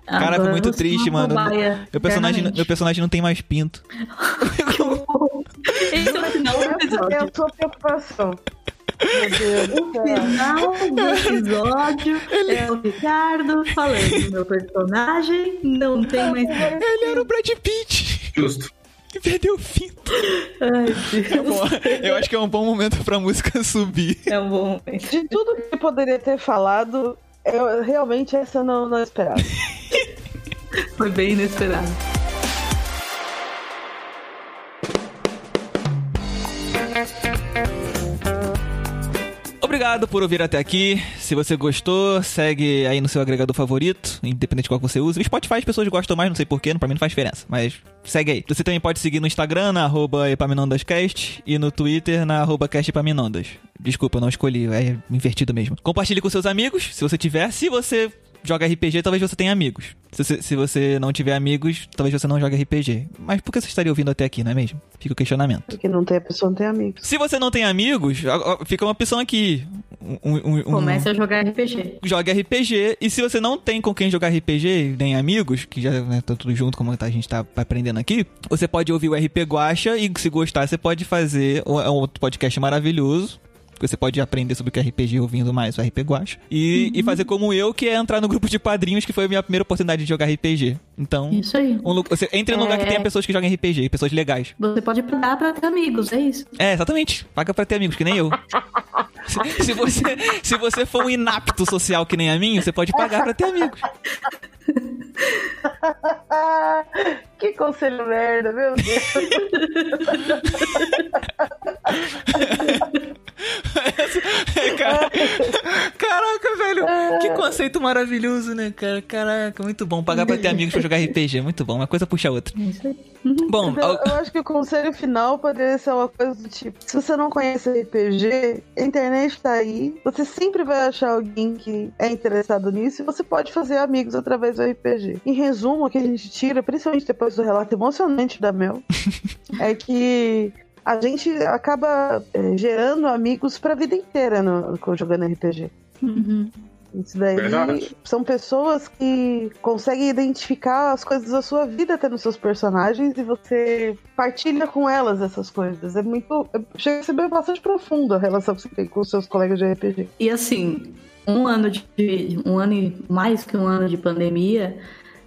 Cara, foi muito triste, mano. cobaia Meu personagem, meu personagem não tem mais pinto. Esse é o final do Essa é a sua preocupação. Meu Deus O final do episódio é o Ricardo falando: meu personagem não tem mais. Ele era o Brad Pitt. Justo. Que perdeu o fim. Ai, Bom, Deus. eu acho que é um bom momento pra música subir. É um bom momento. De tudo que eu poderia ter falado, eu, realmente essa eu não, não esperava. Foi bem inesperado. Obrigado por ouvir até aqui. Se você gostou, segue aí no seu agregador favorito, independente de qual que você usa. O Spotify as pessoas gostam mais, não sei porquê, pra mim não faz diferença, mas segue aí. Você também pode seguir no Instagram, na arroba Epaminondascast, e no Twitter, na arroba castepaminondas. Desculpa, eu não escolhi, é invertido mesmo. Compartilhe com seus amigos, se você tiver. Se você joga RPG, talvez você tenha amigos. Se você, se você não tiver amigos, talvez você não jogue RPG. Mas por que você estaria ouvindo até aqui, não é mesmo? Fica o questionamento. Porque não tem a pessoa, não tem amigos. Se você não tem amigos, fica uma opção aqui. Um, um, um- Comece a jogar RPG. Joga RPG. E se você não tem com quem jogar RPG, nem amigos, que já né, tá tudo junto, como a gente tá aprendendo aqui, você pode ouvir o RP Guacha e se gostar, você pode fazer. É um outro podcast maravilhoso. Que Você pode aprender sobre o que é RPG ouvindo mais o RP Guacha. E, e fazer como eu, que é entrar no grupo de padrinhos, que foi a minha primeira oportunidade de jogar RPG. Então, Isso aí. um você entre num lugar que É. tenha pessoas que jogam RPG, pessoas legais. Você pode pagar pra ter amigos, é isso. É, exatamente. Paga pra ter amigos, que nem eu. Se, se você, se você for um inapto social que nem a mim, você pode pagar pra ter amigos. que conselho merda, meu Deus. Cara- Caraca, velho. Que conceito maravilhoso, né, cara? Caraca, muito bom. Pagar pra ter amigos pra jogar RPG. Muito bom. Uma coisa puxa a outra. Aí. Bom, eu, eu acho que o conselho final poderia ser uma coisa do tipo: se você não conhece RPG, a internet tá aí, você sempre vai achar alguém que é interessado nisso e você pode fazer amigos através do RPG. Em resumo, o que a gente tira, principalmente depois do relato emocionante da Mel, é que a gente acaba é, gerando amigos pra vida inteira no, no- jogando RPG. Uhum. Isso daí Verdade. são pessoas que conseguem identificar as coisas da sua vida até nos seus personagens e você partilha com elas essas coisas. É muito. é- Chega a ser bem bastante profundo a relação que você tem com os seus colegas de RPG. E assim, um ano de. um ano e mais que um ano de pandemia,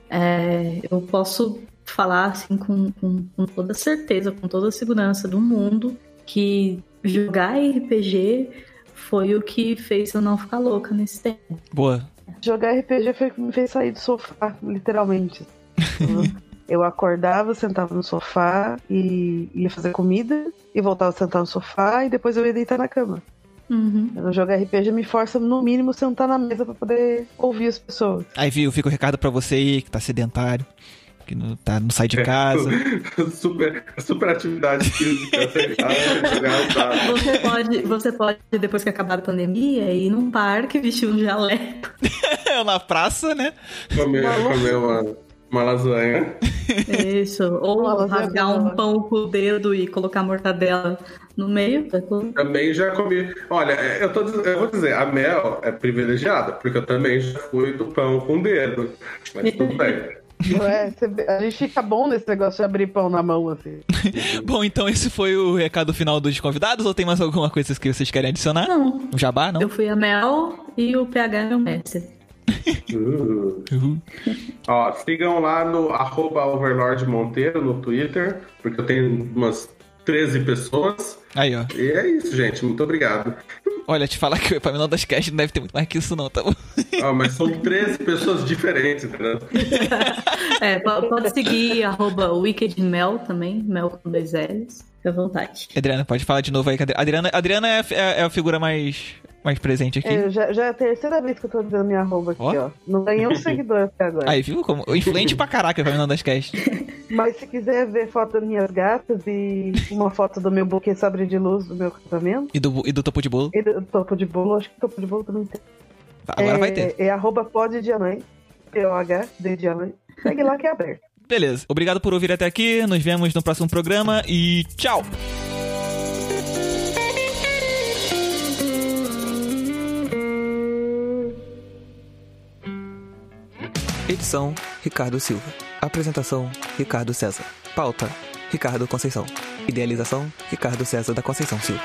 é, eu posso falar assim com, com, com toda certeza, com toda a segurança do mundo, que jogar RPG foi o que fez eu não ficar louca nesse tempo. boa. Jogar RPG foi o que me fez sair do sofá, literalmente. Eu acordava, sentava no sofá e ia fazer comida, e voltava a sentar no sofá e depois eu ia deitar na cama. Uhum. Eu RPG me força, no mínimo, sentar na mesa pra poder ouvir as pessoas. Aí, viu, fica o recado pra você aí, que tá sedentário, que não, tá, não sai de casa. super, super atividade física. Você pode, você pode, depois que acabar a pandemia, ir num parque, vestir um jaleco. Na praça, né? Comer, comer uma, uma lasanha. Isso. Ou Uma rasgar um pão com o dedo e colocar mortadela no meio. tá tudo. Também já comi. Olha, eu, tô, eu vou dizer, a Mel é privilegiada, porque eu também já fui do pão com dedo. Mas tudo bem. Não é? A gente fica bom nesse negócio de abrir pão na mão, assim. Bom, então esse foi o recado final dos convidados, ou tem mais alguma coisa que vocês querem adicionar? Não. Um jabá, não? Eu fui a Mel e o PH é meu mestre. Uh. Uhul. Ó, sigam lá no arroba Overlord Monteiro no Twitter, porque eu tenho umas 13 pessoas. Aí, ó. E é isso, gente. Muito obrigado. Olha, te falar que o Epaminondas das Cast não deve ter muito mais que isso não, tá bom? Ó, mas são 13 pessoas diferentes, entendeu? É, po- pode seguir arroba wickedmel também, mel com dois L's. Fique à vontade. Adriana, pode falar de novo aí. que a Adriana, Adriana é, a- é a figura mais, mais presente aqui. É, já, já é a terceira vez que eu tô dizendo minha arroba aqui, Ó. ó. Não ganhei um seguidor até agora. Aí, viu? Como, influente pra caraca o Epaminondas das Cast. Mas se quiser ver foto das minhas gatas e uma foto do meu buquê sabre de luz do meu casamento, E do, e do topo de bolo. e do topo de bolo, acho que topo de bolo também tem. Agora é, vai ter. É arroba P-O-H, de diamante. Segue lá que é aberto. Beleza. Obrigado por ouvir até aqui. Nos vemos no próximo programa e tchau! Edição Ricardo Silva. Apresentação Ricardo César. Pauta Ricardo Conceição. Idealização: Ricardo César da Conceição Silva.